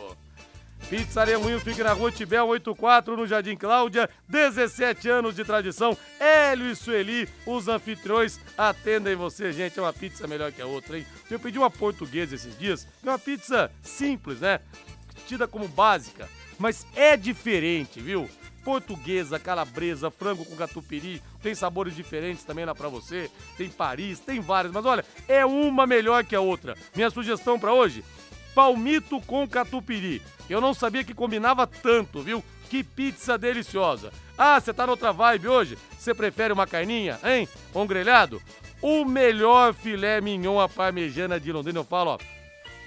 Pizzaria Moinho fica na Rua Tibel 84, no Jardim Cláudia. 17 anos de tradição. Hélio e Sueli, os anfitriões, atendem você, gente. É uma pizza melhor que a outra, hein? Eu pedi uma portuguesa esses dias, é uma pizza simples, né? Tida como básica, mas é diferente, viu? Portuguesa, calabresa, frango com catupiry, tem sabores diferentes também lá pra você. Tem Paris, tem várias, mas olha, é uma melhor que a outra. Minha sugestão pra hoje: palmito com catupiry. Eu não sabia que combinava tanto, viu? Que pizza deliciosa. Ah, você tá noutra vibe hoje? Você prefere uma carninha, hein? Um grelhado? O melhor filé mignon à parmejana de Londrina. Eu falo, ó,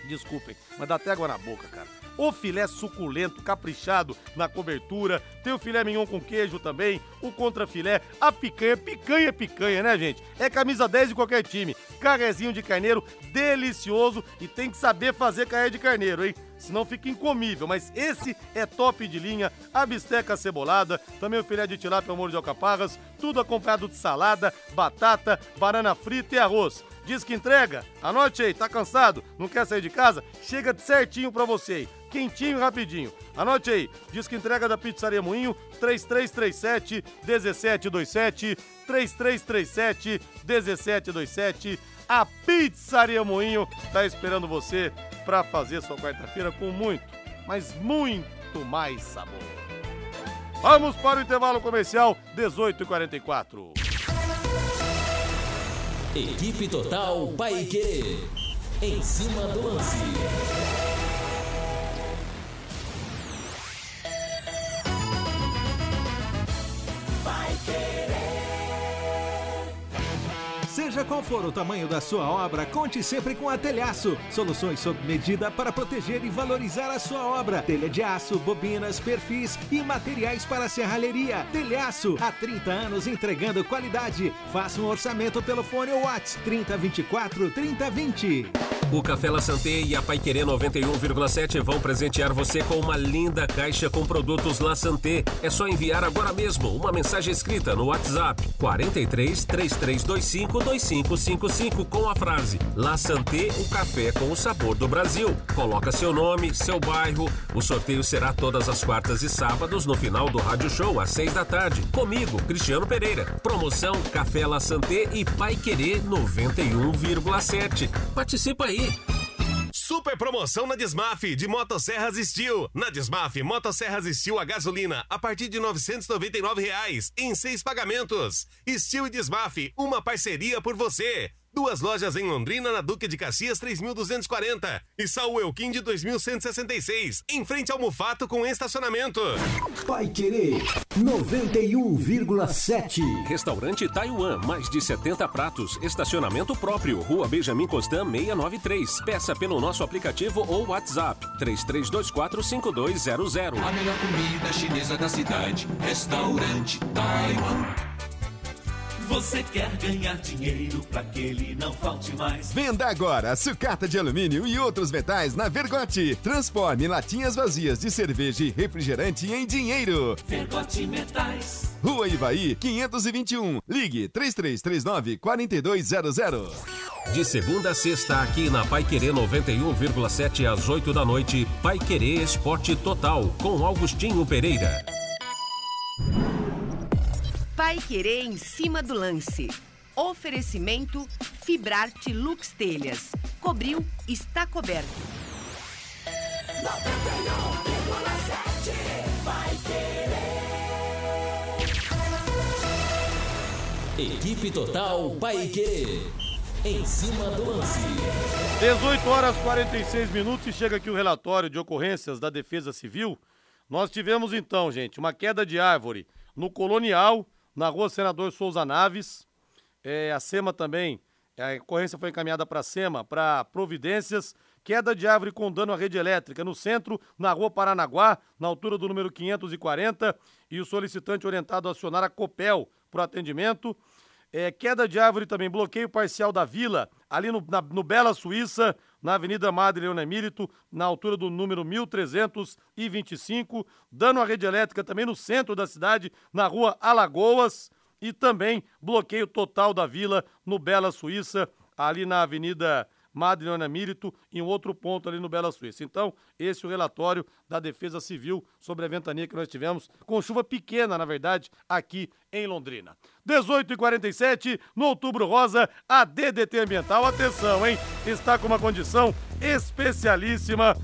desculpem, mas dá até água na boca, cara. O filé suculento, caprichado na cobertura. Tem o filé mignon com queijo também. O contrafilé, a picanha. Picanha é picanha, né, gente? É camisa 10 de qualquer time. Carrezinho de carneiro, delicioso. E tem que saber fazer carré de carneiro, hein? Senão fica incomível. Mas esse é top de linha. A bisteca cebolada. Também o filé de tilápia ao molho de alcaparras. Tudo acompanhado de salada, batata, banana frita e arroz. Diz que entrega? Anote aí, tá cansado? Não quer sair de casa? Chega certinho pra você aí. Quentinho e rapidinho. Anote aí. Diz que entrega da Pizzaria Moinho 3337 1727 3337 1727. A Pizzaria Moinho tá esperando você pra fazer sua quarta-feira com muito, mas muito mais sabor. Vamos para o intervalo comercial 18h44. Equipe Total Paique. Em cima do lance. vai Querer. Seja qual for o tamanho da sua obra, conte sempre com a Telhaço. Soluções sob medida para proteger e valorizar a sua obra. Telha de aço, bobinas, perfis e materiais para serralheria. Telhaço, há 30 anos entregando qualidade. Faça um orçamento pelo fone Watts WhatsApp 3024 3020. O Café La Santé e a Paiquerê 91,7 vão presentear você com uma linda caixa com produtos La Santé. É só enviar agora mesmo uma mensagem escrita no WhatsApp 43 3325 2555 com a frase La Santé, o café com o sabor do Brasil. Coloca seu nome, seu bairro. O sorteio será todas as quartas e sábados no final do Rádio Show às seis da tarde. Comigo, Cristiano Pereira. Promoção Café La Santé e Paiquerê 91,7. Participa aí. Super promoção na Desmaf de Motosserras Steel. Na Desmaf, Motosserras Steel a gasolina a partir de 999 reais, em seis pagamentos. Steel e Desmaf, uma parceria por você. Duas lojas em Londrina, na Duque de Caxias 3240 e Saul Elquim de 2166, em frente ao Mufato com estacionamento. Pai Querer 91,7. Restaurante Taiwan, mais de 70 pratos, estacionamento próprio, Rua Benjamin Constant 693. Peça pelo nosso aplicativo ou WhatsApp 33245200. A melhor comida chinesa da cidade, restaurante Taiwan. Você quer ganhar dinheiro para que ele não falte mais? Venda agora sucata de alumínio e outros metais na Vergote. Transforme latinhas vazias de cerveja e refrigerante em dinheiro. Vergote Metais. Rua Ivaí, 521. Ligue 3339 4200. De segunda a sexta, aqui na Pai Querer 91,7 às 8 da noite, Pai Querer Esporte Total, com Augustinho Pereira. Pai Querer em cima do lance. Oferecimento Fibrarte Lux Telhas. Cobriu, está coberto. 91,7 vai querer. Equipe Total Paique. Em cima do lance. 18 horas 46 minutos e chega aqui o relatório de ocorrências da Defesa Civil. Nós tivemos então, gente, uma queda de árvore no Colonial, na rua Senador Souza Naves. É, a SEMA também, a ocorrência foi encaminhada para a SEMA para providências. Queda de árvore com dano à rede elétrica no centro, na rua Paranaguá, na altura do número 540. E o solicitante orientado a acionar a Copel para o atendimento. É, queda de árvore também, bloqueio parcial da vila, ali no, na, no Bela Suíça, na Avenida Madre Leona Emírito, na altura do número 1325. Dano à rede elétrica também no centro da cidade, na rua Alagoas. E também bloqueio total da vila no Bela Suíça, ali na Avenida Madre Leona Mírito, em um outro ponto ali no Bela Suíça. Então, esse é o relatório da Defesa Civil sobre a ventania que nós tivemos, com chuva pequena, na verdade, aqui em Londrina. 18 e 47 no Outubro Rosa, a DDT Ambiental, atenção, hein? Está com uma condição especialíssima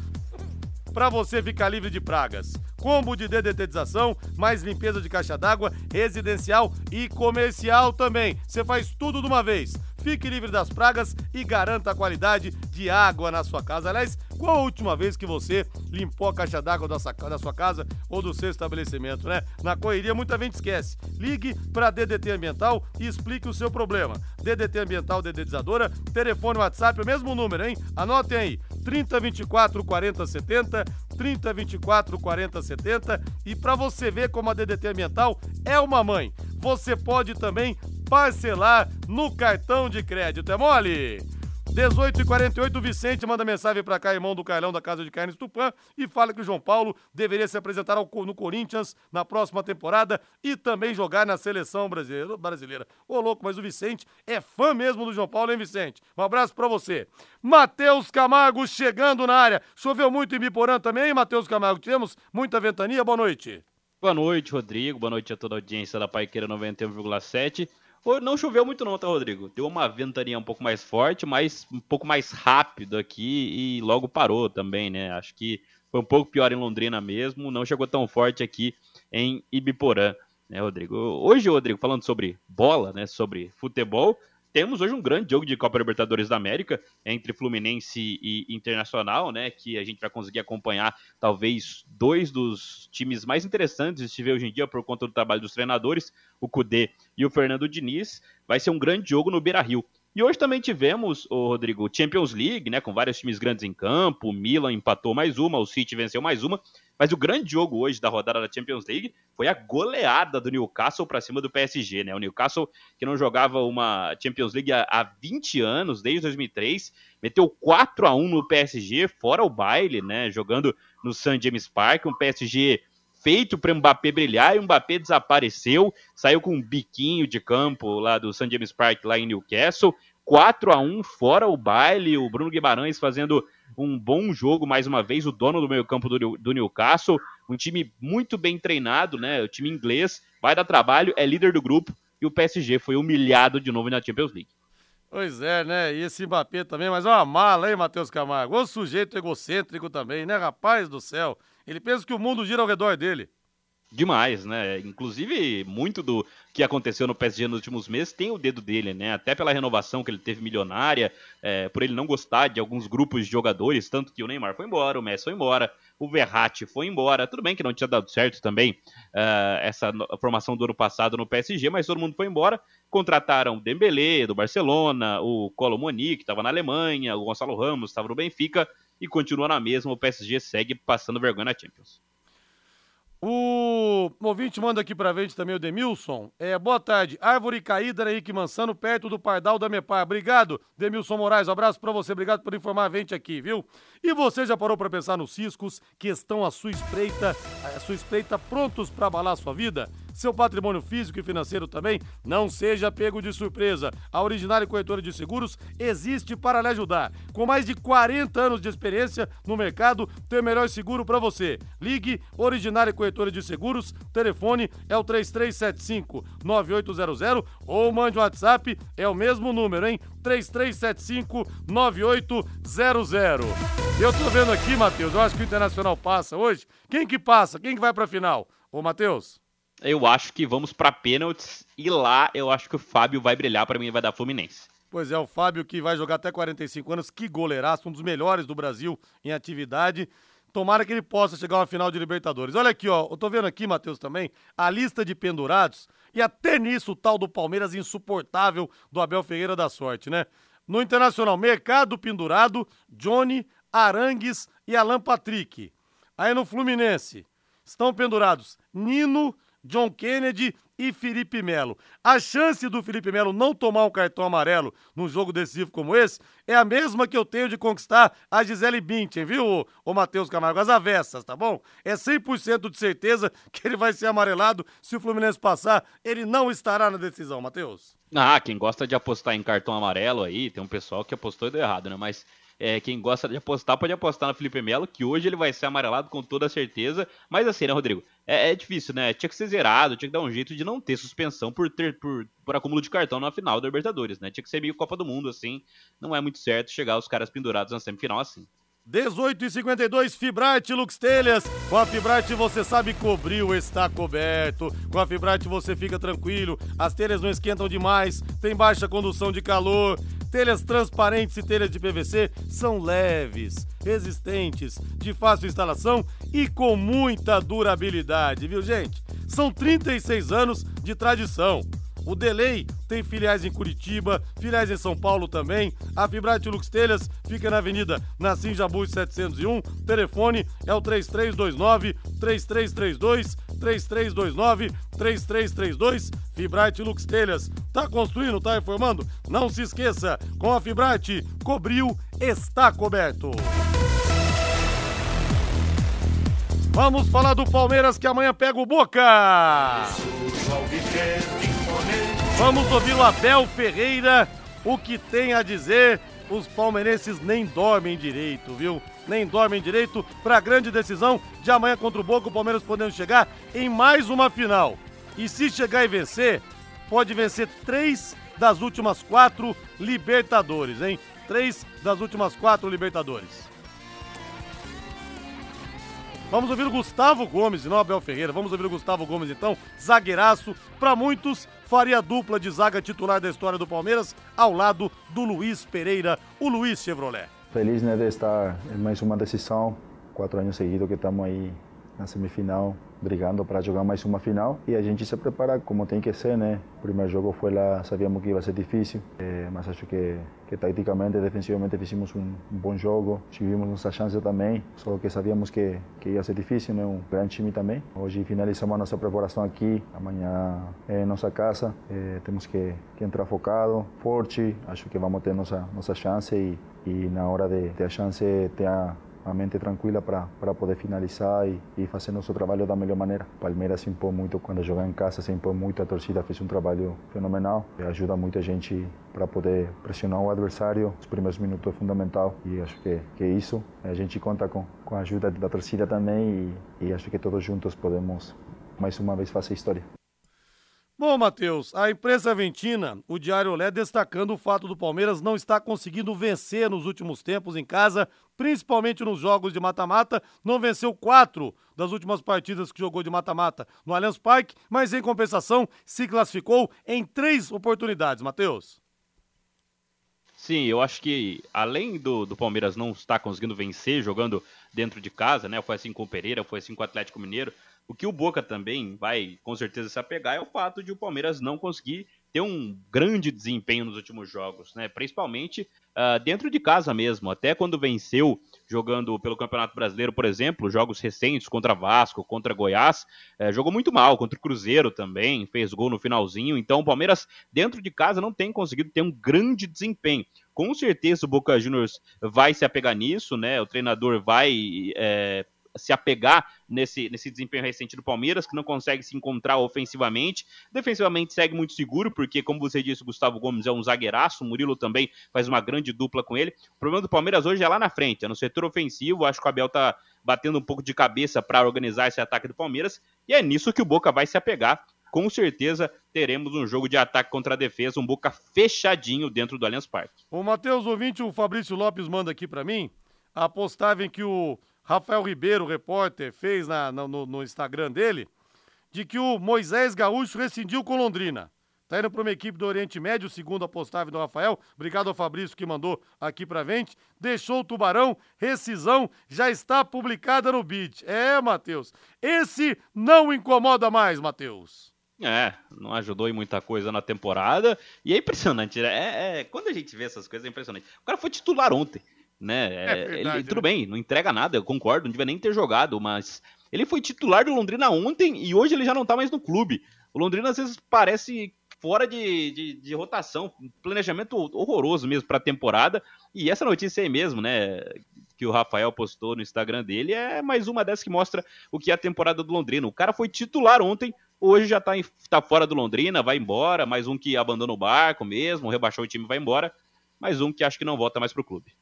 para você ficar livre de pragas. Combo de dedetização, mais limpeza de caixa d'água, residencial e comercial também. Você faz tudo de uma vez. Fique livre das pragas e garanta a qualidade de água na sua casa. Aliás, qual a última vez que você limpou a caixa d'água da, sua casa ou do seu estabelecimento, né? Na correria, muita gente esquece. Ligue para DDT Ambiental e explique o seu problema. DDT Ambiental Dedetizadora, telefone WhatsApp, o mesmo número, hein? Anotem aí. 3024 4070, 3024 4070 e para você ver como a DDT Ambiental é uma mãe, você pode também parcelar no cartão de crédito. É mole? 18 e 48 o Vicente manda mensagem para cá, irmão do Carlão da Casa de Carnes Tupã, e fala que o João Paulo deveria se apresentar ao, no Corinthians na próxima temporada e também jogar na seleção brasileira. Ô, louco, mas o Vicente é fã mesmo do João Paulo, hein, Vicente? Um abraço para você. Matheus Camargo chegando na área. Choveu muito em Biporã também, Matheus Camargo? Tivemos muita ventania. Boa noite. Boa noite, Rodrigo. Boa noite a toda a audiência da Paiqueira 91,7. Não choveu muito não, tá, Rodrigo? Deu uma ventania um pouco mais forte, mas um pouco mais rápido aqui e logo parou também, né? Acho que foi um pouco pior em Londrina mesmo, não chegou tão forte aqui em Ibiporã, né, Rodrigo? Hoje, Rodrigo, falando sobre bola, né, sobre futebol, temos hoje um grande jogo de Copa Libertadores da América entre Fluminense e Internacional, né? Que a gente vai conseguir acompanhar talvez dois dos times mais interessantes de se ver hoje em dia por conta do trabalho dos treinadores, o Cudê e o Fernando Diniz. Vai ser um grande jogo no Beira Rio. E hoje também tivemos, o Rodrigo, Champions League, né, com vários times grandes em campo. O Milan empatou mais uma, o City venceu mais uma. Mas o grande jogo hoje da rodada da Champions League foi a goleada do Newcastle para cima do PSG, né? O Newcastle que não jogava uma Champions League há, há 20 anos, desde 2003, meteu 4 a 1 no PSG, fora o baile, né? Jogando no St. James Park, um PSG feito para Mbappé brilhar e o Mbappé desapareceu, saiu com um biquinho de campo lá do St. James Park lá em Newcastle, 4 a 1 fora o baile, o Bruno Guimarães fazendo um bom jogo mais uma vez, o dono do meio-campo do, do Newcastle, um time muito bem treinado, né? O time inglês vai dar trabalho, é líder do grupo e o PSG foi humilhado de novo na Champions League. Pois é, né? E esse Mbappé também, mas é uma mala, hein, Matheus Camargo? O sujeito egocêntrico também, né, rapaz do céu? Ele pensa que o mundo gira ao redor dele. Demais, né? Inclusive, muito do que aconteceu no PSG nos últimos meses tem o dedo dele, né? Até pela renovação que ele teve milionária, é, por ele não gostar de alguns grupos de jogadores, tanto que o Neymar foi embora, o Messi foi embora, o Verratti foi embora. Tudo bem que não tinha dado certo também uh, essa formação do ano passado no PSG, mas todo mundo foi embora. Contrataram o Dembélé, do Barcelona, o Colo Moni, que estava na Alemanha, o Gonçalo Ramos estava no Benfica, e continua na mesma. O PSG segue passando vergonha na Champions. O ouvinte manda aqui pra gente também o Demilson. É, boa tarde. Árvore caída Henrique Mansano, perto do Pardal da Mepar. Obrigado, Demilson Moraes. Um abraço pra você. Obrigado por informar a gente aqui, viu? E você já parou pra pensar nos ciscos que estão à sua espreita, à sua espreita prontos pra abalar a sua vida? Seu patrimônio físico e financeiro também? Não seja pego de surpresa. A Originária Corretora de Seguros existe para lhe ajudar. Com mais de 40 anos de experiência no mercado, tem o melhor seguro para você. Ligue Originária Corretora de Seguros, telefone é o 3375 9800 ou mande um WhatsApp, é o mesmo número, hein? 3375 9800. Eu tô vendo aqui, Matheus, eu acho que o Internacional passa hoje. Quem que passa? Quem que vai pra final? Ô, Matheus? Eu acho que vamos para pênaltis e lá eu acho que o Fábio vai brilhar para mim vai dar Fluminense. Pois é, o Fábio que vai jogar até 45 anos, que goleiraço, um dos melhores do Brasil em atividade. Tomara que ele possa chegar a uma final de Libertadores. Olha aqui, ó, eu tô vendo aqui, Matheus, também, a lista de pendurados e até nisso o tal do Palmeiras insuportável do Abel Ferreira da Sorte, né? No Internacional, Mercado pendurado, Johnny, Arangues e Alan Patrick. Aí no Fluminense, estão pendurados Nino, John Kennedy e Felipe Melo. A chance do Felipe Melo não tomar um cartão amarelo num jogo decisivo como esse é a mesma que eu tenho de conquistar a Gisele Bündchen, viu, o Matheus Camargo? As avessas, tá bom? É 100% de certeza (laughs) que ele vai ser amarelado. Se o Fluminense passar, ele não estará na decisão, Matheus. Ah, quem gosta de apostar em cartão amarelo aí, tem um pessoal que apostou e deu errado, né? Mas é, quem gosta de apostar pode apostar no Felipe Melo, que hoje ele vai ser amarelado com toda certeza. Mas assim, né, Rodrigo? É, é, difícil, né? Tinha que ser zerado, tinha que dar um jeito de não ter suspensão por ter por, por acúmulo de cartão na final da Libertadores, né? Tinha que ser meio Copa do Mundo, assim. Não é muito certo chegar os caras pendurados na semifinal assim. 18 e 52 Fibrate Lux Telhas. Com a Fibrate você sabe cobriu, está coberto. Com a Fibrate você fica tranquilo. As telhas não esquentam demais, tem baixa condução de calor. Telhas transparentes e telhas de PVC são leves, resistentes, de fácil instalação e com muita durabilidade, viu, gente? São 36 anos de tradição. O Delay tem filiais em Curitiba, filiais em São Paulo também. A Fibrate Lux Telhas fica na Avenida Nassim Jabuz 701. Telefone é o 3329 3332 3329 3332. Fibrate Lux Telhas. Tá construindo, tá reformando? Não se esqueça, com a Fibrate, cobriu, está coberto. Vamos falar do Palmeiras que amanhã pega o Boca. Vamos ouvir o Abel Ferreira, o que tem a dizer. Os palmeirenses nem dormem direito, viu? Nem dormem direito para a grande decisão de amanhã contra o Boca. O Palmeiras podendo chegar em mais uma final. E se chegar e vencer, pode vencer três das últimas quatro Libertadores, hein? Três das últimas quatro Libertadores. Vamos ouvir o Gustavo Gomes, e não Abel Ferreira. Vamos ouvir o Gustavo Gomes, então, zagueiraço. Para muitos, faria dupla de zaga titular da história do Palmeiras, ao lado do Luiz Pereira, o Luiz Chevrolet. Feliz né, de estar em mais uma decisão, quatro anos seguidos que estamos aí na semifinal. brigando para jogar mais uma final e a gente se prepara como tem que ser, né? O primeiro jogo foi lá, sabíamos que ia ser difícil, eh, mas acho que, que taticamente, defensivamente fizemos um, um, bom jogo, tivemos nossa chance também, só que sabíamos que, que ia ser difícil, né? Um grande time também. Hoje finalizamos a nossa preparação aqui, amanhã é nossa casa, eh, temos que, que entrar focado, forte, acho que vamos ter nossa, nossa chance e, e na hora de ter a chance ter a a mente tranquila para poder finalizar e, e fazer nosso trabalho da melhor maneira. Palmeiras se impõe muito quando joga em casa, se impõe muito, a torcida fez um trabalho fenomenal, ajuda muita gente para poder pressionar o adversário. Os primeiros minutos é fundamental e acho que, que é isso. A gente conta com, com a ajuda da torcida também e, e acho que todos juntos podemos mais uma vez fazer história. Bom, Matheus, a imprensa argentina, o Diário Olé, destacando o fato do Palmeiras não estar conseguindo vencer nos últimos tempos em casa, principalmente nos jogos de mata-mata. Não venceu quatro das últimas partidas que jogou de mata-mata no Allianz Parque, mas em compensação se classificou em três oportunidades, Matheus. Sim, eu acho que além do, do Palmeiras não estar conseguindo vencer jogando dentro de casa, né? Foi assim com o Pereira, foi assim com o Atlético Mineiro. O que o Boca também vai com certeza se apegar é o fato de o Palmeiras não conseguir ter um grande desempenho nos últimos jogos, né? Principalmente uh, dentro de casa mesmo. Até quando venceu jogando pelo Campeonato Brasileiro, por exemplo, jogos recentes contra Vasco, contra Goiás, uh, jogou muito mal contra o Cruzeiro também, fez gol no finalzinho. Então, o Palmeiras dentro de casa não tem conseguido ter um grande desempenho. Com certeza o Boca Juniors vai se apegar nisso, né? O treinador vai é, se apegar nesse, nesse desempenho recente do Palmeiras, que não consegue se encontrar ofensivamente. Defensivamente segue muito seguro, porque, como você disse, o Gustavo Gomes é um zagueiraço, o Murilo também faz uma grande dupla com ele. O problema do Palmeiras hoje é lá na frente, é no setor ofensivo. Acho que o Abel tá batendo um pouco de cabeça para organizar esse ataque do Palmeiras, e é nisso que o Boca vai se apegar. Com certeza teremos um jogo de ataque contra a defesa, um Boca fechadinho dentro do Allianz Parque. O Matheus ouvinte, o Fabrício Lopes manda aqui para mim apostar em que o Rafael Ribeiro, repórter, fez na, no, no Instagram dele, de que o Moisés Gaúcho rescindiu com Londrina. Tá indo para uma equipe do Oriente Médio, segundo a postagem do Rafael. Obrigado ao Fabrício que mandou aqui pra gente. Deixou o Tubarão, rescisão já está publicada no BID. É, Matheus. Esse não incomoda mais, Matheus. É, não ajudou em muita coisa na temporada. E é impressionante, né? É, é, quando a gente vê essas coisas é impressionante. O cara foi titular ontem né? É, é verdade, ele, tudo né? bem, não entrega nada, eu concordo, não devia nem ter jogado, mas ele foi titular do Londrina ontem e hoje ele já não tá mais no clube. O Londrina às vezes parece fora de, de, de rotação, planejamento horroroso mesmo para a temporada. E essa notícia aí mesmo, né, que o Rafael postou no Instagram dele, é mais uma dessas que mostra o que é a temporada do Londrina. O cara foi titular ontem, hoje já tá, em, tá fora do Londrina, vai embora, mais um que abandona o barco mesmo, rebaixou o time vai embora, mais um que acho que não volta mais pro clube.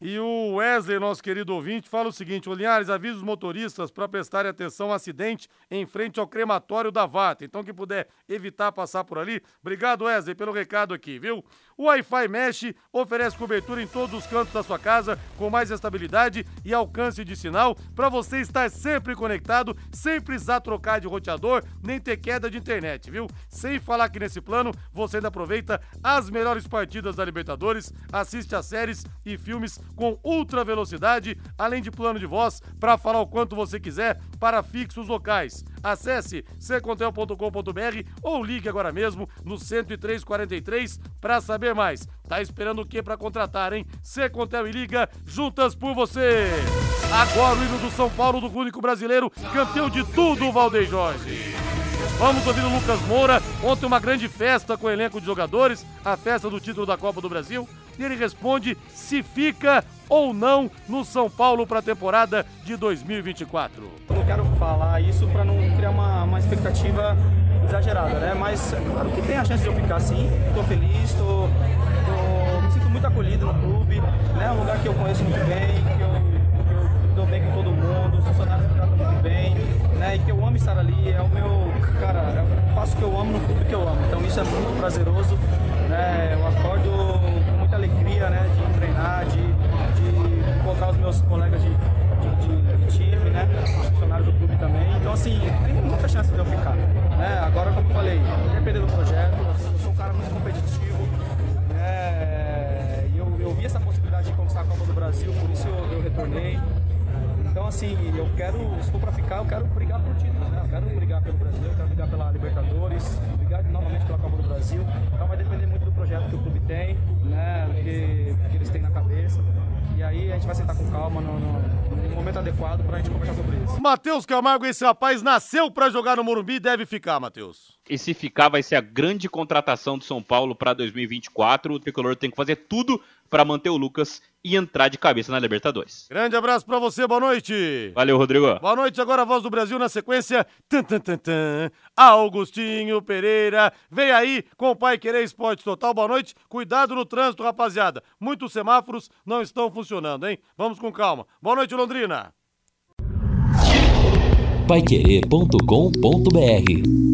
E o Wesley, nosso querido ouvinte, fala o seguinte: Linhares, avisa os motoristas para prestarem atenção ao acidente em frente ao crematório da Vata. Então, quem puder evitar passar por ali. Obrigado, Wesley, pelo recado aqui, viu? O Wi-Fi Mesh oferece cobertura em todos os cantos da sua casa, com mais estabilidade e alcance de sinal, para você estar sempre conectado, sem precisar trocar de roteador, nem ter queda de internet, viu? Sem falar que nesse plano você ainda aproveita as melhores partidas da Libertadores, assiste a séries e filmes com ultra velocidade, além de plano de voz para falar o quanto você quiser para fixos locais. Acesse secontel.com.br ou ligue agora mesmo no 10343 para saber mais. Tá esperando o que para contratar, hein? Secontel e Liga, juntas por você. Agora o hino do São Paulo do único brasileiro, campeão de tudo, Valdeir Jorge. Vamos ouvir o Lucas Moura. Ontem uma grande festa com o elenco de jogadores, a festa do título da Copa do Brasil. E ele responde se fica ou não no São Paulo para a temporada de 2024. Eu não quero falar isso para não criar uma, uma expectativa exagerada, né? Mas claro que tem a chance de eu ficar assim. Estou feliz, tô, me sinto muito acolhido no clube. Né? É um lugar que eu conheço muito bem, que eu, que eu dou bem com todo mundo, os funcionários me tratam muito bem, né? E que eu amo estar ali. É o meu, cara, é o passo que eu amo no clube que eu amo. Então isso é muito prazeroso. Né? Eu acordo com muita alegria, né? De treinar, de, de colocar os meus colegas de, de, de time, né? Os funcionários do clube também. Então assim, tem muita chance de eu ficar. Né? Agora, como eu falei, depender do projeto, eu sou um cara muito competitivo. Né? Eu, eu vi essa possibilidade de conquistar a Copa do Brasil, por isso eu, eu retornei. Então, assim, eu quero, se for pra ficar, eu quero brigar por títulos, né? Eu quero brigar pelo Brasil, eu quero brigar pela Libertadores, brigar novamente pela Copa do Brasil. Então vai depender muito do projeto que o clube tem, né? O que, que eles têm na cabeça. E aí a gente vai sentar com calma no, no, no momento adequado pra gente conversar sobre isso. Matheus Camargo, esse rapaz nasceu pra jogar no Morumbi e deve ficar, Matheus. E se ficar, vai ser a grande contratação do São Paulo para 2024. O tricolor tem que fazer tudo para manter o Lucas e entrar de cabeça na Libertadores. Grande abraço pra você, boa noite. Valeu, Rodrigo. Boa noite, agora a voz do Brasil na sequência. Tan, tan, tan, tan. Augustinho Pereira. Vem aí com o Pai Querer Esporte Total. Boa noite. Cuidado no trânsito, rapaziada. Muitos semáforos não estão funcionando, hein? Vamos com calma. Boa noite, Londrina. Paiquerê.com.br